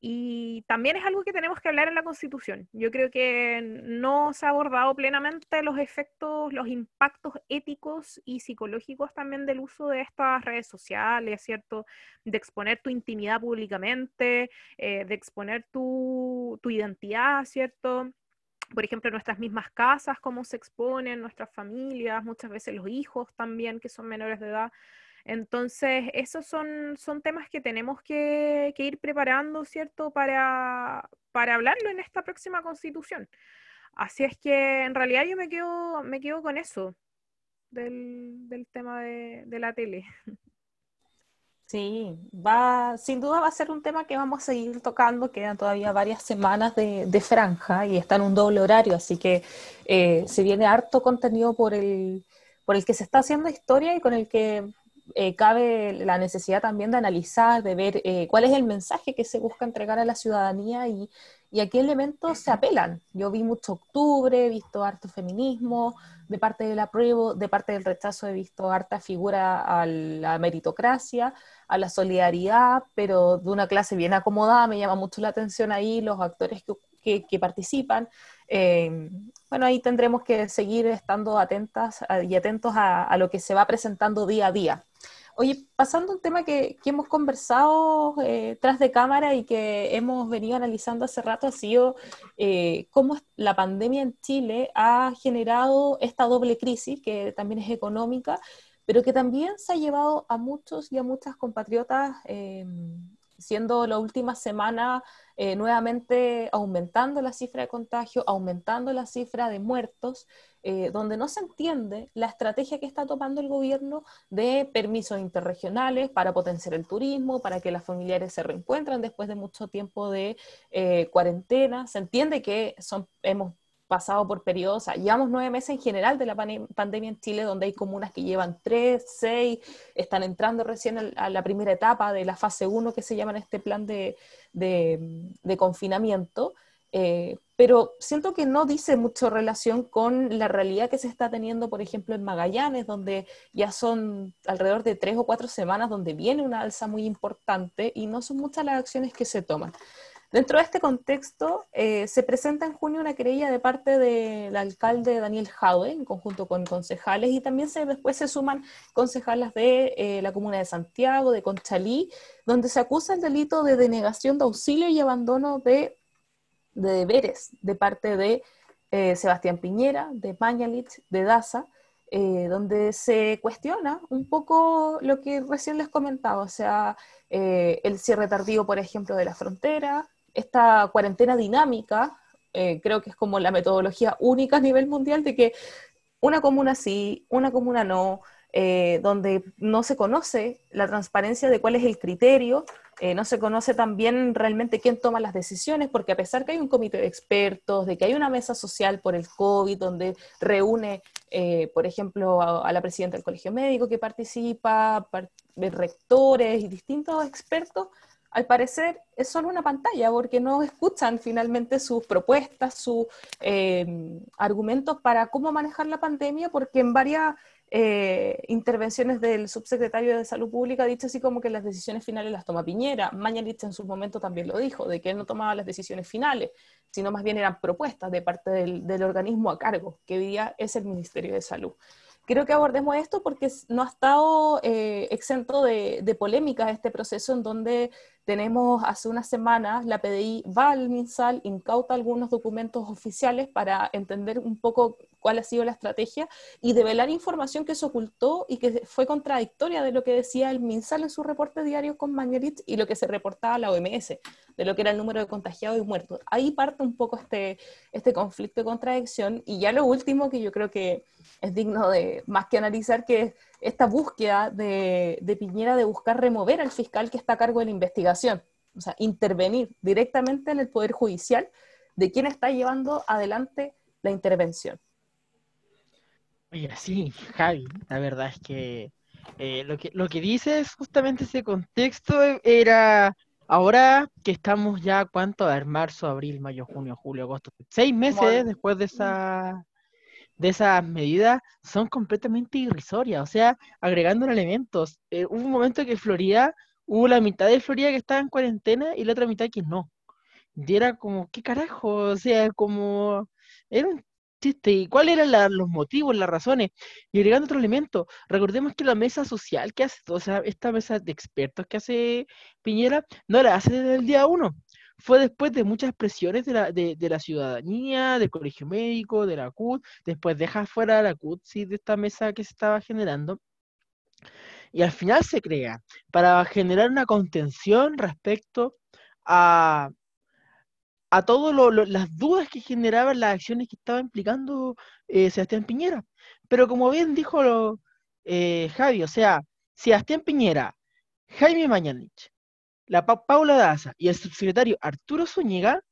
y también es algo que tenemos que hablar en la Constitución. Yo creo que no se ha abordado plenamente los efectos, los impactos éticos y psicológicos también del uso de estas redes sociales, ¿cierto? De exponer tu intimidad públicamente, eh, de exponer tu, tu identidad, ¿cierto? por ejemplo, nuestras mismas casas, cómo se exponen, nuestras familias, muchas veces los hijos también, que son menores de edad. Entonces, esos son, son temas que tenemos que, ir preparando, ¿cierto?, para, hablarlo en esta próxima constitución. Así es que en realidad yo me quedo, me quedo con eso del, tema de, la tele. Sí, va, sin duda va a ser un tema que vamos a seguir tocando. Quedan todavía varias semanas de, franja y está en un doble horario, así que eh, se viene harto contenido por el, por el que se está haciendo historia y con el que eh, cabe la necesidad también de analizar, de ver eh, cuál es el mensaje que se busca entregar a la ciudadanía y, a qué elementos se apelan. Yo vi mucho octubre, he visto harto feminismo, de parte del apruebo, de parte del rechazo he visto harta figura a la meritocracia, a la solidaridad, pero de una clase bien acomodada, me llama mucho la atención ahí los actores que, participan. Eh, bueno, ahí tendremos que seguir estando atentas y atentos a, lo que se va presentando día a día. Oye, pasando un tema que, hemos conversado eh, tras de cámara y que hemos venido analizando hace rato, ha sido eh, cómo la pandemia en Chile ha generado esta doble crisis, que también es económica, pero que también se ha llevado a muchos y a muchas compatriotas, eh, siendo la última semana eh, nuevamente aumentando la cifra de contagio, aumentando la cifra de muertos, eh, donde no se entiende la estrategia que está tomando el gobierno de permisos interregionales para potenciar el turismo, para que las familiares se reencuentren después de mucho tiempo de eh, cuarentena. Se entiende que son, hemos pasado por periodos, o sea, llevamos nueve meses en general de la pandemia en Chile, donde hay comunas que llevan tres, seis, están entrando recién a la primera etapa de la fase uno que se llama en este plan de, de, confinamiento, eh, pero siento que no dice mucho relación con la realidad que se está teniendo, por ejemplo, en Magallanes, donde ya son alrededor de tres o cuatro semanas donde viene una alza muy importante y no son muchas las acciones que se toman. Dentro de este contexto, eh, se presenta en junio una querella de parte del alcalde Daniel Jaue, en conjunto con concejales, y también después se suman concejales de eh, la comuna de Santiago, de Conchalí, donde se acusa el delito de denegación de auxilio y abandono de, deberes de parte de eh, Sebastián Piñera, de Mañalich, de Daza, donde se cuestiona un poco lo que recién les comentaba, o sea, el cierre tardío, por ejemplo, de la frontera, esta cuarentena dinámica, eh, creo que es como la metodología única a nivel mundial de que una comuna sí, una comuna no, eh, donde no se conoce la transparencia de cuál es el criterio, eh, no se conoce también realmente quién toma las decisiones, porque a pesar que hay un comité de expertos, de que hay una mesa social por el COVID, donde reúne, eh, por ejemplo, a, la presidenta del Colegio Médico que participa, rectores y distintos expertos, al parecer es solo una pantalla, porque no escuchan finalmente sus propuestas, sus argumentos para cómo manejar la pandemia, porque en varias eh, intervenciones del subsecretario de Salud Pública ha dicho así como que las decisiones finales las toma Piñera. Mañalich en su momento también lo dijo, de que él no tomaba las decisiones finales, sino más bien eran propuestas de parte del, organismo a cargo, que hoy día es el Ministerio de Salud. Creo que abordemos esto porque no ha estado eh, exento de, de polémica este proceso en donde tenemos hace unas semanas, la PDI va al MinSal, incauta algunos documentos oficiales para entender un poco cuál ha sido la estrategia y develar información que se ocultó y que fue contradictoria de lo que decía el MinSal en su reporte diario con Mañerit y lo que se reportaba a la OMS, de lo que era el número de contagiados y muertos. Ahí parte un poco este, este conflicto de contradicción y ya lo último que yo creo que es digno de más que analizar, que es esta búsqueda de, Piñera de buscar remover al fiscal que está a cargo de la investigación, o sea, intervenir directamente en el Poder Judicial de quién está llevando adelante la intervención. Oye, sí, Javi, la verdad es que eh, lo que lo que dices justamente ese contexto era ahora que estamos ya cuánto a ver marzo, abril, mayo, junio, julio, agosto, seis meses después de esa de esas medidas son completamente irrisorias. O sea, agregando elementos, eh, hubo un momento que Florida, hubo la mitad de Florida que estaba en cuarentena y la otra mitad que no. Y era como, ¿qué carajo? O sea, como, era un chiste. ¿Y cuáles eran los motivos, las razones? Y agregando otro elemento, recordemos que la mesa social que hace, o sea, esta mesa de expertos que hace Piñera, no la hace desde el día uno fue después de muchas presiones de la, de, ciudadanía, del colegio médico, de la CUT, después deja fuera la CUT ¿sí? de esta mesa que se estaba generando. Y al final se crea para generar una contención respecto a, a todas las dudas que generaban las acciones que estaba implicando eh, Sebastián Piñera. Pero como bien dijo eh, Javi, o sea, Sebastián Piñera, Jaime Mañanich, la Paula Daza y el subsecretario Arturo Zúñiga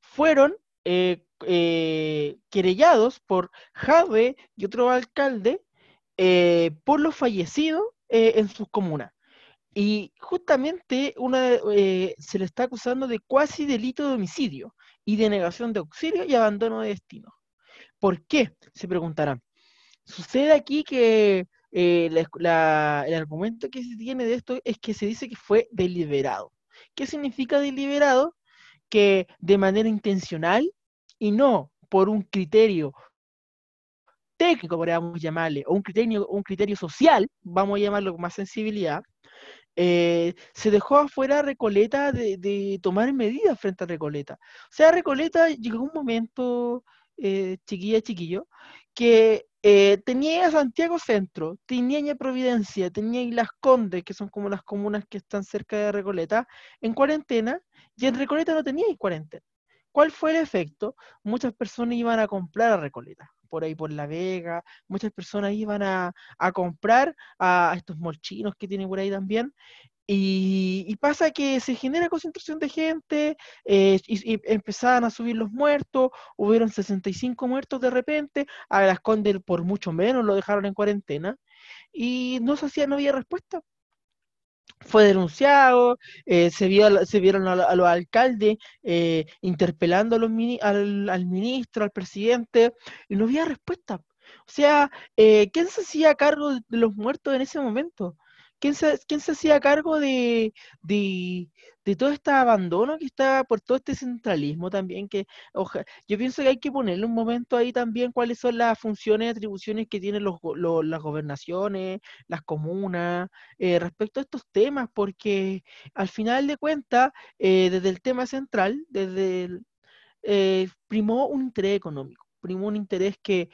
fueron eh, eh, querellados por Jave y otro alcalde eh, por los fallecidos en sus comunas. Y justamente se le está acusando de cuasi delito de homicidio y de negación de auxilio y abandono de destino. ¿Por qué? Se preguntarán. Sucede aquí que eh, el argumento que se tiene de esto es que se dice que fue deliberado. ¿Qué significa deliberado? Que de manera intencional y no por un criterio técnico, podríamos llamarle, o un criterio, un criterio social, vamos a llamarlo con más sensibilidad, eh, se dejó afuera Recoleta de, de, tomar medidas frente a Recoleta. O sea, Recoleta llegó un momento, eh, chiquilla, chiquillo, que eh, tenía Santiago Centro, tenía Providencia, tenía Las Condes, que son como las comunas que están cerca de Recoleta, en cuarentena, y en Recoleta no tenía cuarentena. ¿Cuál fue el efecto? Muchas personas iban a comprar a Recoleta, por ahí por La Vega, muchas personas iban a, a comprar a estos molchinos que tienen por ahí también, y, pasa que se genera concentración de gente eh, y, empezaban a subir los muertos, hubieron 65 muertos de repente, a las Condes por mucho menos lo dejaron en cuarentena y no se hacía, no había respuesta. Fue denunciado, eh, se, vio, se vieron a, los alcaldes eh, interpelando al, al, ministro, al presidente, y no había respuesta. O sea, ¿quién se hacía cargo de los muertos en ese momento? ¿Quién se, hacía cargo de, de, todo este abandono que está por todo este centralismo también? Que yo pienso que hay que ponerle un momento ahí también cuáles son las funciones y atribuciones que tienen las gobernaciones, las comunas, eh, respecto a estos temas, porque al final de cuentas, eh, desde el tema central, desde el, eh, primó un interés económico, primó un interés que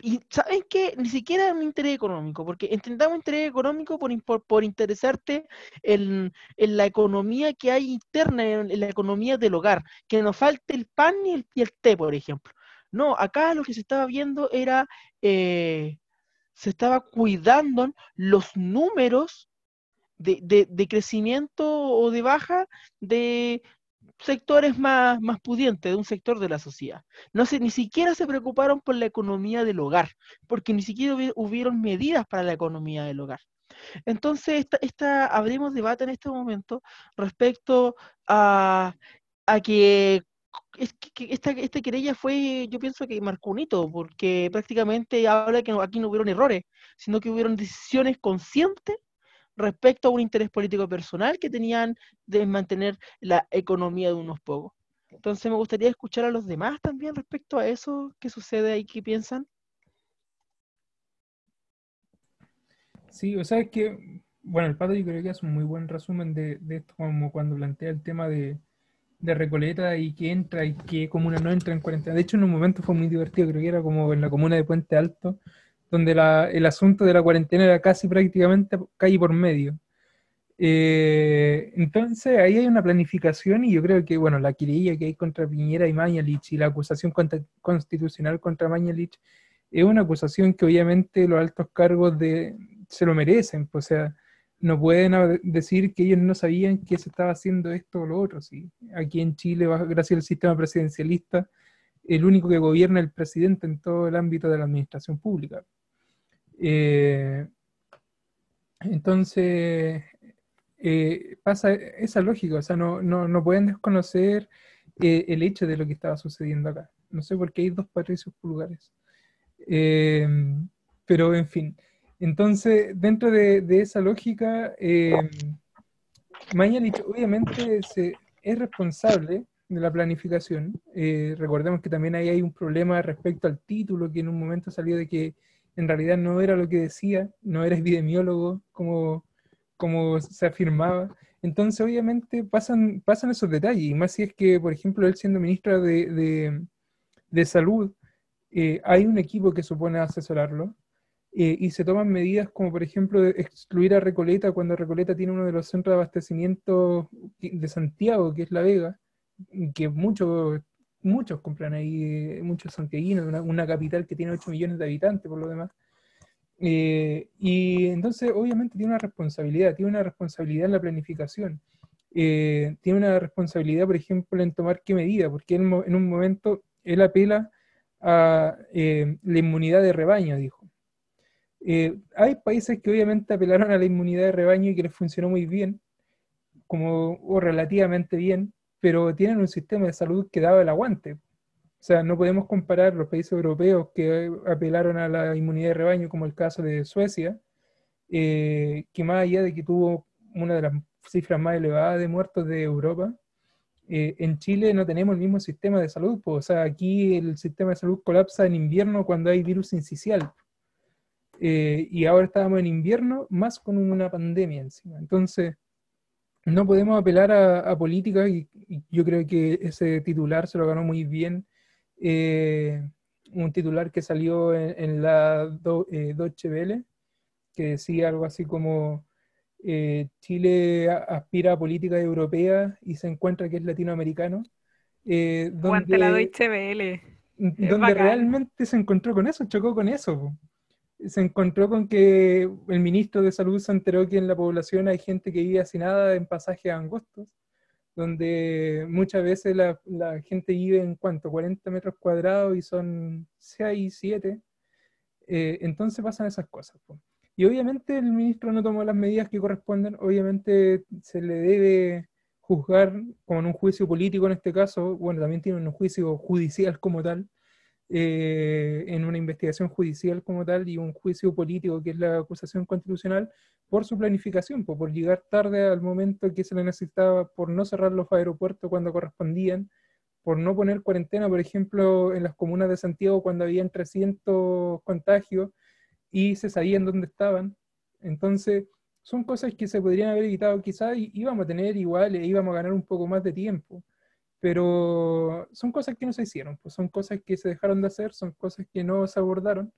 y ¿saben qué? Ni siquiera un interés económico, porque entendamos interés económico por, por, interesarte en, en, la economía que hay interna, en, la economía del hogar, que no falte el pan y el, el té, por ejemplo. No, acá lo que se estaba viendo era, eh, se estaba cuidando los números de, de, crecimiento o de baja de sectores más, más pudientes, de un sector de la sociedad. No sé, ni siquiera se preocuparon por la economía del hogar, porque ni siquiera hubieron medidas para la economía del hogar. Entonces, esta, abrimos debate en este momento respecto a, a que esta, esta querella fue, yo pienso que marcó un hito, porque prácticamente habla que aquí no hubieron errores, sino que hubieron decisiones conscientes respecto a un interés político personal que tenían de mantener la economía de unos pocos. Entonces me gustaría escuchar a los demás también respecto a eso, qué sucede ahí, qué piensan. Sí, o sea, es que, bueno, el padre yo creo que hace un muy buen resumen de, de esto, como cuando plantea el tema de, de Recoleta y que entra y qué comuna no entra en cuarentena. De hecho, en un momento fue muy divertido, creo que era como en la comuna de Puente Alto, donde el asunto de la cuarentena era casi prácticamente calle por medio. Eh, entonces ahí hay una planificación y yo creo que, bueno, la querella que hay contra Piñera y Mañalich y la acusación constitucional contra Mañalich es una acusación que obviamente los altos cargos de, se lo merecen, o sea, no pueden decir que ellos no sabían que se estaba haciendo esto o lo otro. ¿sí? Aquí en Chile, gracias al sistema presidencialista, el único que gobierna el presidente en todo el ámbito de la administración pública. Eh, entonces, eh, pasa esa lógica, o sea, no, no, no pueden desconocer eh, el hecho de lo que estaba sucediendo acá. No sé por qué hay dos patricios pulgares. pero, en fin. Entonces, dentro de, esa lógica, Mañalich obviamente se, es responsable de la planificación. recordemos que también ahí hay un problema respecto al título, que en un momento salió de que en realidad no era lo que decía, no era epidemiólogo como, como se afirmaba. Entonces, obviamente, pasan, pasan esos detalles, y más si es que, por ejemplo, él siendo ministro de, de, Salud, eh, hay un equipo que supone asesorarlo, eh, y se toman medidas como, por ejemplo, excluir a Recoleta cuando Recoleta tiene uno de los centros de abastecimiento de Santiago, que es La Vega, que muchos muchos compran ahí, muchos santiaguinos, una, una capital que tiene 8 millones de habitantes por lo demás. Eh, y entonces, obviamente, tiene una responsabilidad, tiene una responsabilidad en la planificación. Eh, tiene una responsabilidad, por ejemplo, en tomar qué medida, porque en un momento él apela a eh, la inmunidad de rebaño, dijo. hay países que obviamente apelaron a la inmunidad de rebaño y que les funcionó muy bien, como, o relativamente bien, pero tienen un sistema de salud que daba el aguante. O sea, no podemos comparar los países europeos que apelaron a la inmunidad de rebaño, como el caso de Suecia, eh, que más allá de que tuvo una de las cifras más elevadas de muertos de Europa, eh, en Chile no tenemos el mismo sistema de salud. Pues, o sea, aquí el sistema de salud colapsa en invierno cuando hay virus incisional. Eh, y ahora estábamos en invierno más con una pandemia encima. Entonces, no podemos apelar a, políticas y, yo creo que ese titular se lo ganó muy bien. Eh, un titular que salió en, la Do, eh, Deutsche Welle, que decía algo así como eh, Chile aspira a política europea y se encuentra que es latinoamericano. donde, la Deutsche Welle. Donde realmente se encontró con eso, chocó con eso se encontró con que el ministro de Salud se enteró que en la población hay gente que vive nada en pasajes angostos, donde muchas veces la, gente vive en cuanto 40 metros cuadrados y son 6, 7. Eh, entonces pasan esas cosas. Y obviamente el ministro no tomó las medidas que corresponden, obviamente se le debe juzgar como en un juicio político en este caso, bueno, también tiene un juicio judicial como tal, eh, en una investigación judicial como tal y un juicio político que es la acusación constitucional por su planificación, por, llegar tarde al momento que se le necesitaba, por no cerrar los aeropuertos cuando correspondían, por no poner cuarentena, por ejemplo, en las comunas de Santiago cuando habían 300 contagios y se sabían dónde estaban. Entonces, son cosas que se podrían haber evitado quizás y íbamos a tener igual, e íbamos a ganar un poco más de tiempo pero son cosas que no se hicieron, pues son cosas que se dejaron de hacer, son cosas que no se abordaron,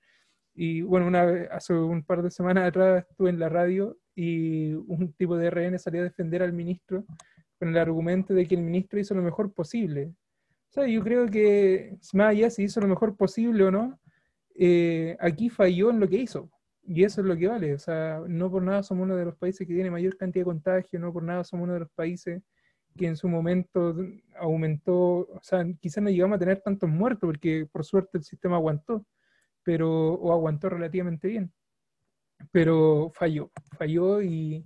Y bueno, una hace un par de semanas atrás estuve en la radio y un tipo de RN salió a defender al ministro con el argumento de que el ministro hizo lo mejor posible. O sea, yo creo que más allá si hizo lo mejor posible o no, eh, aquí falló en lo que hizo. Y eso es lo que vale. O sea, no por nada somos uno de los países que tiene mayor cantidad de contagio, no por nada somos uno de los países que en su momento aumentó, o sea, quizás no llegamos a tener tantos muertos porque por suerte el sistema aguantó, pero, o aguantó relativamente bien, pero falló, falló y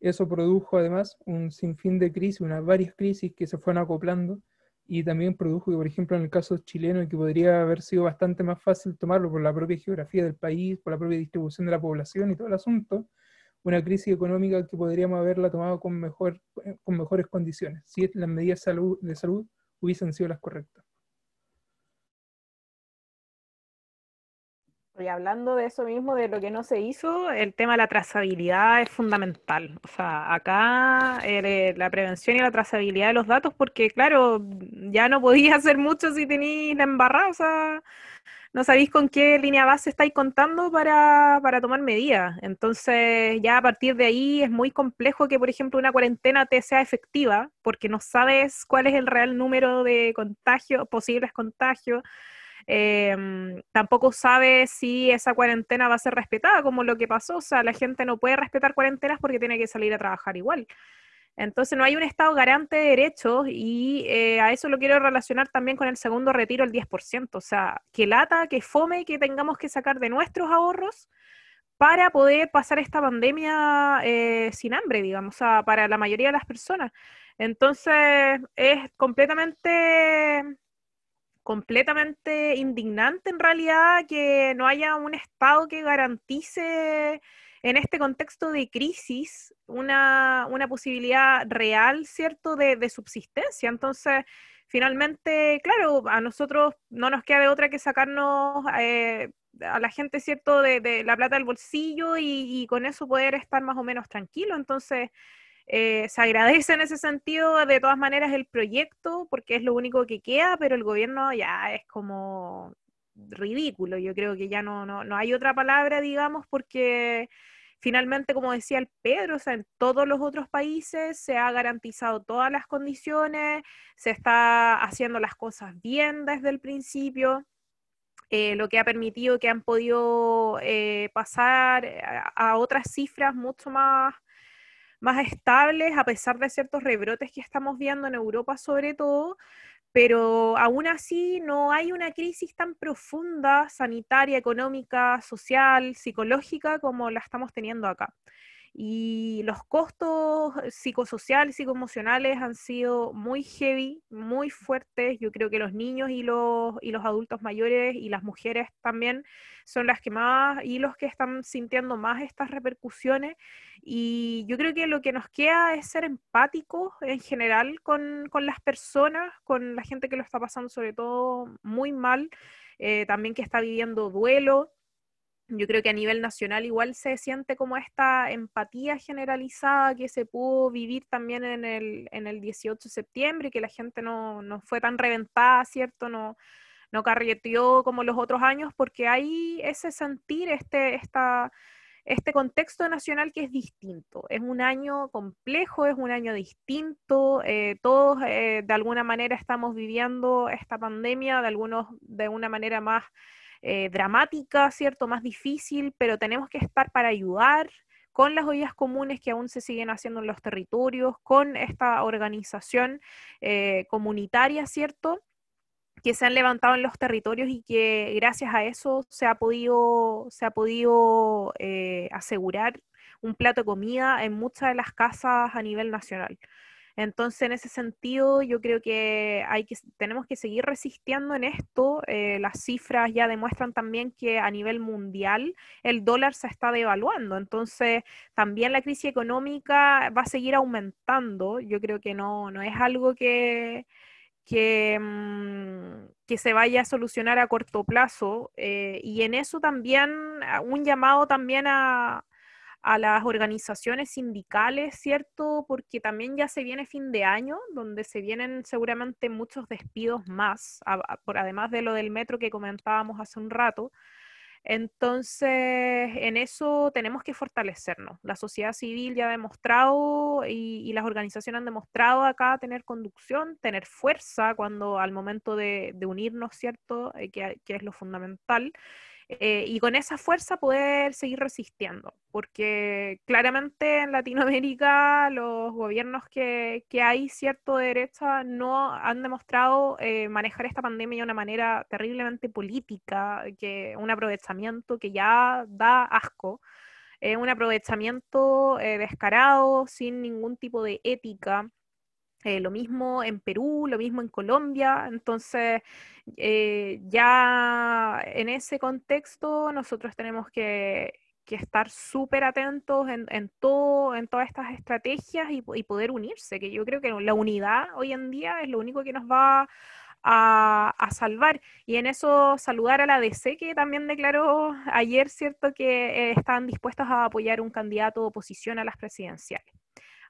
eso produjo además un sinfín de crisis, unas varias crisis que se fueron acoplando y también produjo que, por ejemplo, en el caso chileno, que podría haber sido bastante más fácil tomarlo por la propia geografía del país, por la propia distribución de la población y todo el asunto, una crisis económica que podríamos haberla tomado con, mejor, con mejores condiciones, si las medidas de salud hubiesen sido las correctas. Y hablando de eso mismo, de lo que no se hizo, el tema de la trazabilidad es fundamental. O sea, acá eh, la prevención y la trazabilidad de los datos, porque claro, ya no podía hacer mucho si tenéis la embarrada, no sabéis con qué línea base estáis contando para, para tomar medidas. Entonces, ya a partir de ahí es muy complejo que, por ejemplo, una cuarentena te sea efectiva, porque no sabes cuál es el real número de contagios, posibles contagios Em, tampoco sabe si esa cuarentena va a ser respetada, como lo que pasó. O sea, la gente no puede respetar cuarentenas porque tiene que salir a trabajar igual. Entonces no hay un Estado garante de derechos y eh, a eso lo quiero relacionar también con el segundo retiro, el 10%. O sea, que lata, que fome, que tengamos que sacar de nuestros ahorros para poder pasar esta pandemia eh, sin hambre, digamos, para la mayoría de las personas. Entonces es completamente completamente indignante en realidad que no haya un Estado que garantice en este contexto de crisis una, posibilidad real, ¿cierto?, de, subsistencia. Entonces, finalmente, claro, a nosotros no nos queda de otra que sacarnos eh, a la gente, ¿cierto?, de, la plata del bolsillo y, y, con eso poder estar más o menos tranquilo. Entonces, eh, se agradece en ese sentido de todas maneras el proyecto porque es lo único que queda, pero el gobierno ya es como ridículo. Yo creo que ya no, no, hay otra palabra, digamos, porque finalmente, como decía el Pedro, o sea, en todos los otros países se ha garantizado todas las condiciones, se está haciendo las cosas bien desde el principio. Eh, lo que ha permitido que han podido eh, pasar a, otras cifras mucho más más estables, a pesar de ciertos rebrotes que estamos viendo en Europa sobre todo, pero aún así no hay una crisis tan profunda, sanitaria, económica, social, psicológica como la estamos teniendo acá. Y los costos psicosociales, psicoemocionales han sido muy heavy, muy fuertes. Yo creo que los niños y los, y los adultos mayores y las mujeres también son las que más y los que están sintiendo más estas repercusiones. Y yo creo que lo que nos queda es ser empáticos en general con, con las personas, con la gente que lo está pasando sobre todo muy mal, eh, también que está viviendo duelo yo creo que a nivel nacional igual se siente como esta empatía generalizada que se pudo vivir también en el, en el 18 de septiembre, que la gente no, no fue tan reventada, ¿cierto? No, no carreteó como los otros años, porque hay ese sentir, este, esta, este contexto nacional que es distinto. Es un año complejo, es un año distinto. Eh, todos eh, de alguna manera estamos viviendo esta pandemia, de, algunos, de una manera más eh, dramática, ¿cierto? Más difícil, pero tenemos que estar para ayudar con las ollas comunes que aún se siguen haciendo en los territorios, con esta organización eh, comunitaria, ¿cierto? que se han levantado en los territorios y que gracias a eso se ha podido, se ha podido eh, asegurar un plato de comida en muchas de las casas a nivel nacional. Entonces, en ese sentido, yo creo que, hay que tenemos que seguir resistiendo en esto. Eh, las cifras ya demuestran también que a nivel mundial el dólar se está devaluando. Entonces, también la crisis económica va a seguir aumentando. Yo creo que no, no es algo que, que, mm, se vaya a solucionar a corto plazo. Eh, y en eso también, un llamado también a, a las organizaciones sindicales, ¿cierto? Porque también ya se viene fin de año, donde se vienen seguramente muchos despidos más, por además de lo del metro que comentábamos hace un rato. Entonces, en eso tenemos que fortalecernos. La sociedad civil ya ha demostrado y, las organizaciones han demostrado acá tener conducción, tener fuerza cuando al momento de, unirnos, ¿cierto? Eh, que, es lo fundamental. Eh, y con esa fuerza poder seguir resistiendo, porque claramente en Latinoamérica los gobiernos que, hay, cierto, de derecha, no han demostrado eh, manejar esta pandemia de una manera terriblemente política, que un aprovechamiento que ya da asco, eh, un aprovechamiento descarado, sin ningún tipo de ética. Eh, lo mismo en Perú, lo mismo en Colombia. Entonces, eh, ya en ese contexto nosotros tenemos que, estar súper atentos en, todo, en todas estas estrategias y, poder unirse, que yo creo que la unidad hoy en día es lo único que nos va a, salvar. Y en eso saludar a la DC, que también declaró ayer, ¿cierto?, que eh, están dispuestos a apoyar un candidato de oposición a las presidenciales.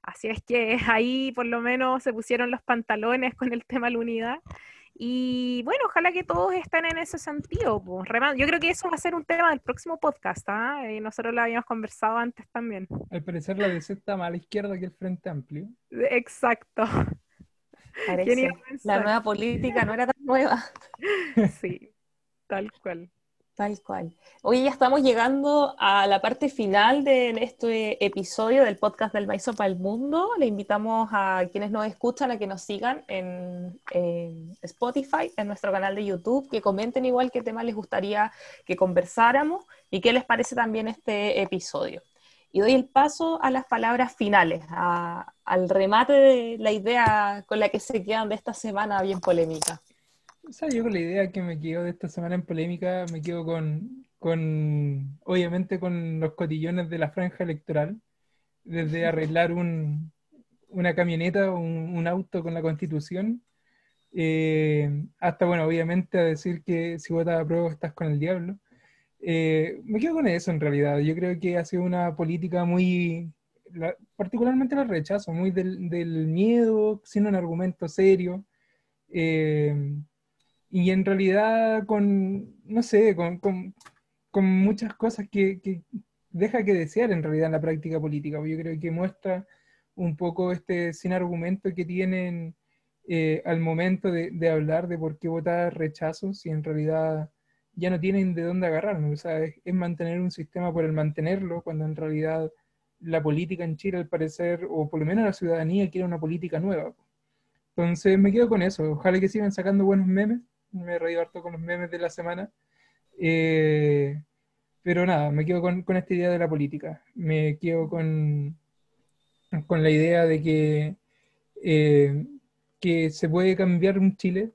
Así es que ahí por lo menos se pusieron los pantalones con el tema de la unidad. Y bueno, ojalá que todos estén en ese sentido. Pues. Yo creo que eso va a ser un tema del próximo podcast. ¿ah? Y nosotros lo habíamos conversado antes también. Al parecer la DC está más a la izquierda que el Frente Amplio. Exacto. La nueva política no era tan nueva. sí, tal cual. Tal cual. Hoy ya estamos llegando a la parte final de este episodio del podcast del Maizo para el Mundo. Le invitamos a quienes nos escuchan a que nos sigan en, Spotify, en nuestro canal de YouTube, que comenten igual qué tema les gustaría que conversáramos y qué les parece también este episodio. Y doy el paso a las palabras finales, al remate de la idea con la que se quedan de esta semana bien polémica. O sea, yo con la idea que me quedo de esta semana en polémica, me quedo con, con obviamente, con los cotillones de la franja electoral, desde arreglar un, una camioneta o un, auto con la constitución, eh, hasta, bueno, obviamente a decir que si votas a prueba estás con el diablo. Eh, me quedo con eso en realidad. Yo creo que ha sido una política muy, particularmente el rechazo, muy del, del miedo, sin un argumento serio. Eh, y en realidad con, no sé, con, con, con muchas cosas que, que, deja que desear en realidad en la práctica política. Yo creo que muestra un poco este sin argumento que tienen eh, al momento de, de, hablar de por qué votar rechazo, si en realidad ya no tienen de dónde agarrarnos. O sea, es, es, mantener un sistema por el mantenerlo, cuando en realidad la política en Chile, al parecer, o por lo menos la ciudadanía, quiere una política nueva. Entonces me quedo con eso. Ojalá que sigan sacando buenos memes me reído harto con los memes de la semana. Eh, pero nada, me quedo con, esta idea de la política. Me quedo con, con la idea de que, eh, que se puede cambiar un Chile,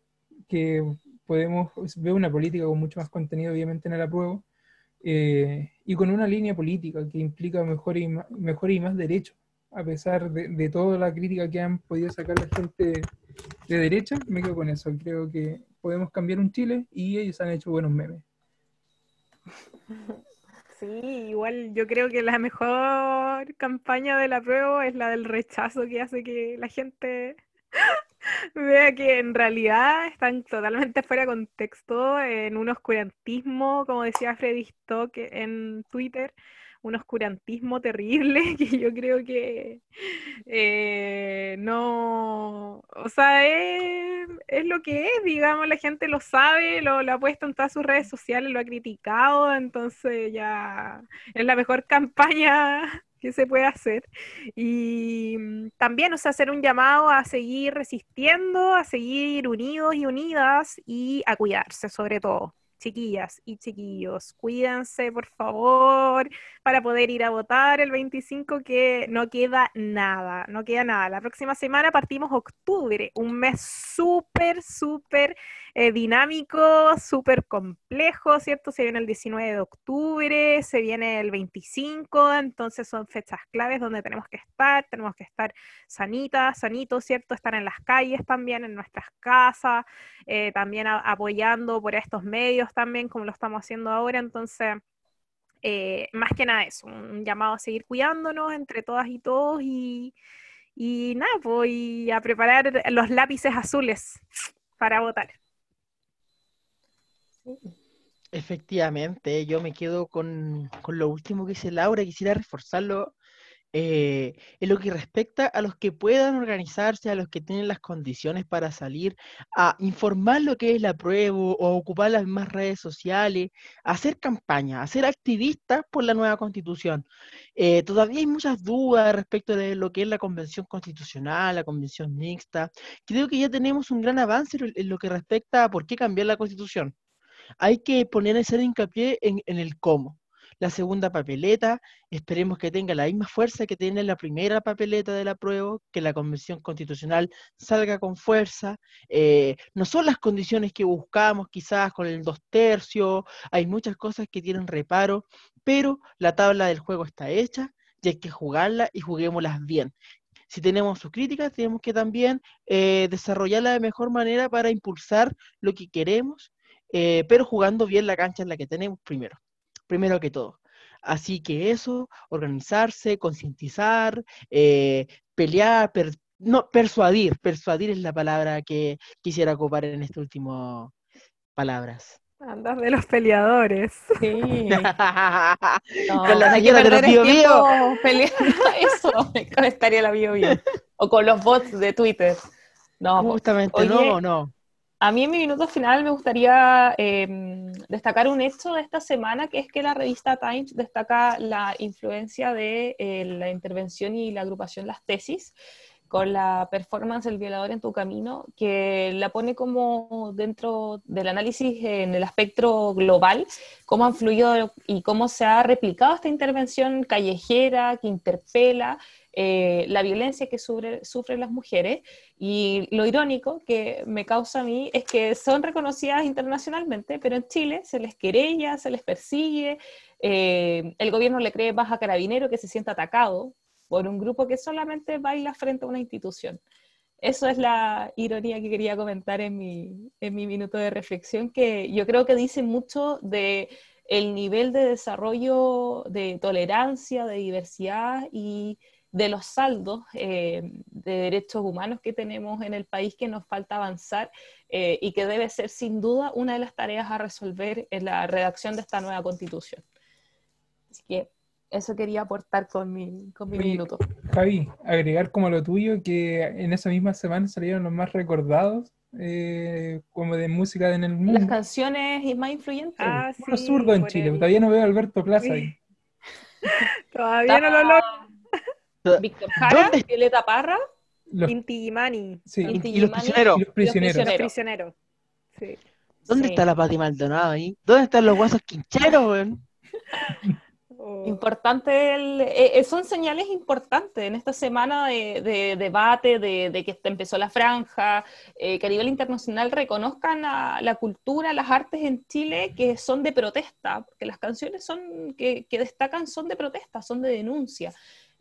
que podemos ver una política con mucho más contenido, obviamente, en el apruebo, eh, y con una línea política que implica mejor y más, mejor y más derechos, a pesar de, de, toda la crítica que han podido sacar la gente de derecha, me quedo con eso. Creo que podemos cambiar un Chile y ellos han hecho buenos memes. Sí, igual yo creo que la mejor campaña de la prueba es la del rechazo que hace que la gente vea que en realidad están totalmente fuera de contexto en un oscurantismo, como decía Freddy Stock en Twitter, un oscurantismo terrible que yo creo que eh, no, o sea, es, lo que es, digamos, la gente lo sabe, lo, lo, ha puesto en todas sus redes sociales, lo ha criticado, entonces ya es la mejor campaña que se puede hacer. Y mm, también, o sea, hacer un llamado a seguir resistiendo, a seguir unidos y unidas y a cuidarse sobre todo chiquillas y chiquillos, cuídense por favor para poder ir a votar el 25 que no queda nada, no queda nada. La próxima semana partimos octubre, un mes súper, súper eh, dinámico, súper complejo, ¿cierto? Se viene el 19 de octubre, se viene el 25, entonces son fechas claves donde tenemos que estar, tenemos que estar sanitas, sanitos, ¿cierto? Estar en las calles también, en nuestras casas, eh, también apoyando por estos medios también, como lo estamos haciendo ahora, entonces... Eh, más que nada eso, un llamado a seguir cuidándonos entre todas y todos y, y nada, voy a preparar los lápices azules para votar. Efectivamente, yo me quedo con, con lo último que dice Laura, quisiera reforzarlo eh, en lo que respecta a los que puedan organizarse, a los que tienen las condiciones para salir a informar lo que es la prueba o ocupar las mismas redes sociales, hacer campaña, a ser activistas por la nueva constitución. Eh, todavía hay muchas dudas respecto de lo que es la convención constitucional, la convención mixta. Creo que ya tenemos un gran avance en lo que respecta a por qué cambiar la constitución. Hay que poner ese hincapié en el cómo la segunda papeleta, esperemos que tenga la misma fuerza que tiene la primera papeleta de la prueba, que la Convención Constitucional salga con fuerza. Eh, no son las condiciones que buscamos quizás con el dos tercios, hay muchas cosas que tienen reparo, pero la tabla del juego está hecha y hay que jugarla y juguémoslas bien. Si tenemos sus críticas, tenemos que también eh, desarrollarla de mejor manera para impulsar lo que queremos, eh, pero jugando bien la cancha en la que tenemos primero primero que todo. Así que eso, organizarse, concientizar, eh, pelear, no, persuadir, persuadir es la palabra que quisiera ocupar en este último palabras. Andas de los peleadores. Sí. con la señora de los bio, bio. eso, con estaría la bio, bio. O con los bots de Twitter. No, justamente, no, no. A mí en mi minuto final me gustaría em, destacar un hecho de esta semana, que es que la revista Times destaca la influencia de eh, la intervención y la agrupación Las Tesis con la performance El violador en tu camino, que la pone como dentro del análisis en el aspecto global, cómo ha influido y cómo se ha replicado esta intervención callejera que interpela eh, la violencia que sufren las mujeres. Y lo irónico que me causa a mí es que son reconocidas internacionalmente, pero en Chile se les querella, se les persigue, eh, el gobierno le cree baja carabinero que se siente atacado por un grupo que solamente baila frente a una institución. Eso es la ironía que quería comentar en mi, en mi minuto de reflexión, que yo creo que dice mucho de el nivel de desarrollo de tolerancia, de diversidad y de los saldos eh, de derechos humanos que tenemos en el país que nos falta avanzar eh, y que debe ser sin duda una de las tareas a resolver en la redacción de esta nueva constitución. Así que eso quería aportar con mi, con mi minuto. Javi, agregar como lo tuyo que en esa misma semana salieron los más recordados eh, como de música en el mundo. Las canciones más influyentes. Ah, sí, en Chile, todavía no veo a Alberto Plaza ahí. todavía no lo logro. Víctor Jara, Violeta Parra, los... Inti Mani. Sí. Y, los prisioneros. Los prisioneros. Los prisioneros. Sí. ¿Dónde está la Pati Maldonado ahí? ¿Dónde están los guasos quincheros, oh. Importante, el, eh, eh, son señales importantes en esta semana de, debate, de, que empezó la franja, eh, que a nivel internacional reconozcan la cultura, las artes en Chile que son de protesta, porque las canciones son que, que destacan son de protesta, son de denuncia.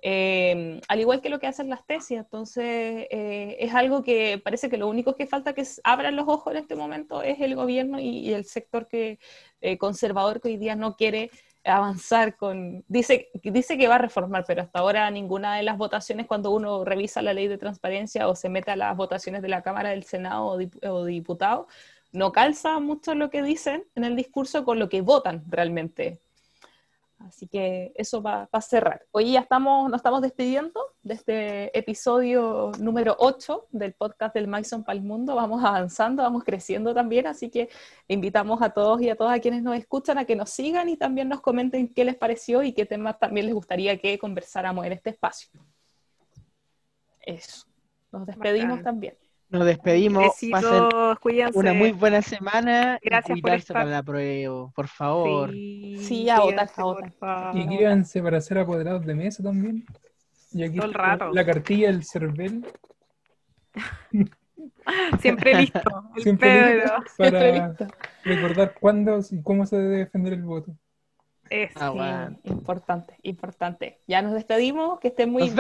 Eh, al igual que lo que hacen las tesis. Entonces, eh, es algo que parece que lo único que falta que abran los ojos en este momento es el gobierno y, el sector que, eh, conservador que hoy día no quiere avanzar con... Dice, dice que va a reformar, pero hasta ahora ninguna de las votaciones, cuando uno revisa la ley de transparencia o se mete a las votaciones de la Cámara, del Senado o, o diputado, no calza mucho lo que dicen en el discurso con lo que votan realmente Así que eso va, a cerrar. Hoy ya estamos, nos estamos despidiendo de este episodio número 8 del podcast del Maison para el Mundo. Vamos avanzando, vamos creciendo también, así que invitamos a todos y a todas a quienes nos escuchan a que nos sigan y también nos comenten qué les pareció y qué temas también les gustaría que conversáramos en este espacio. Eso. Nos despedimos también. Nos despedimos. Besitos, cuídense. Una muy buena semana. Gracias por estar. para la prueba, por favor. Sí, sí a votar, a Y quédense para ser apoderados de mesa también. Y aquí Todo el rato. la cartilla del CERVEL. Siempre listo. Siempre listo para recordar cuándo y cómo se debe defender el voto. Es ah, importante, importante. Ya nos despedimos, que estén muy bien.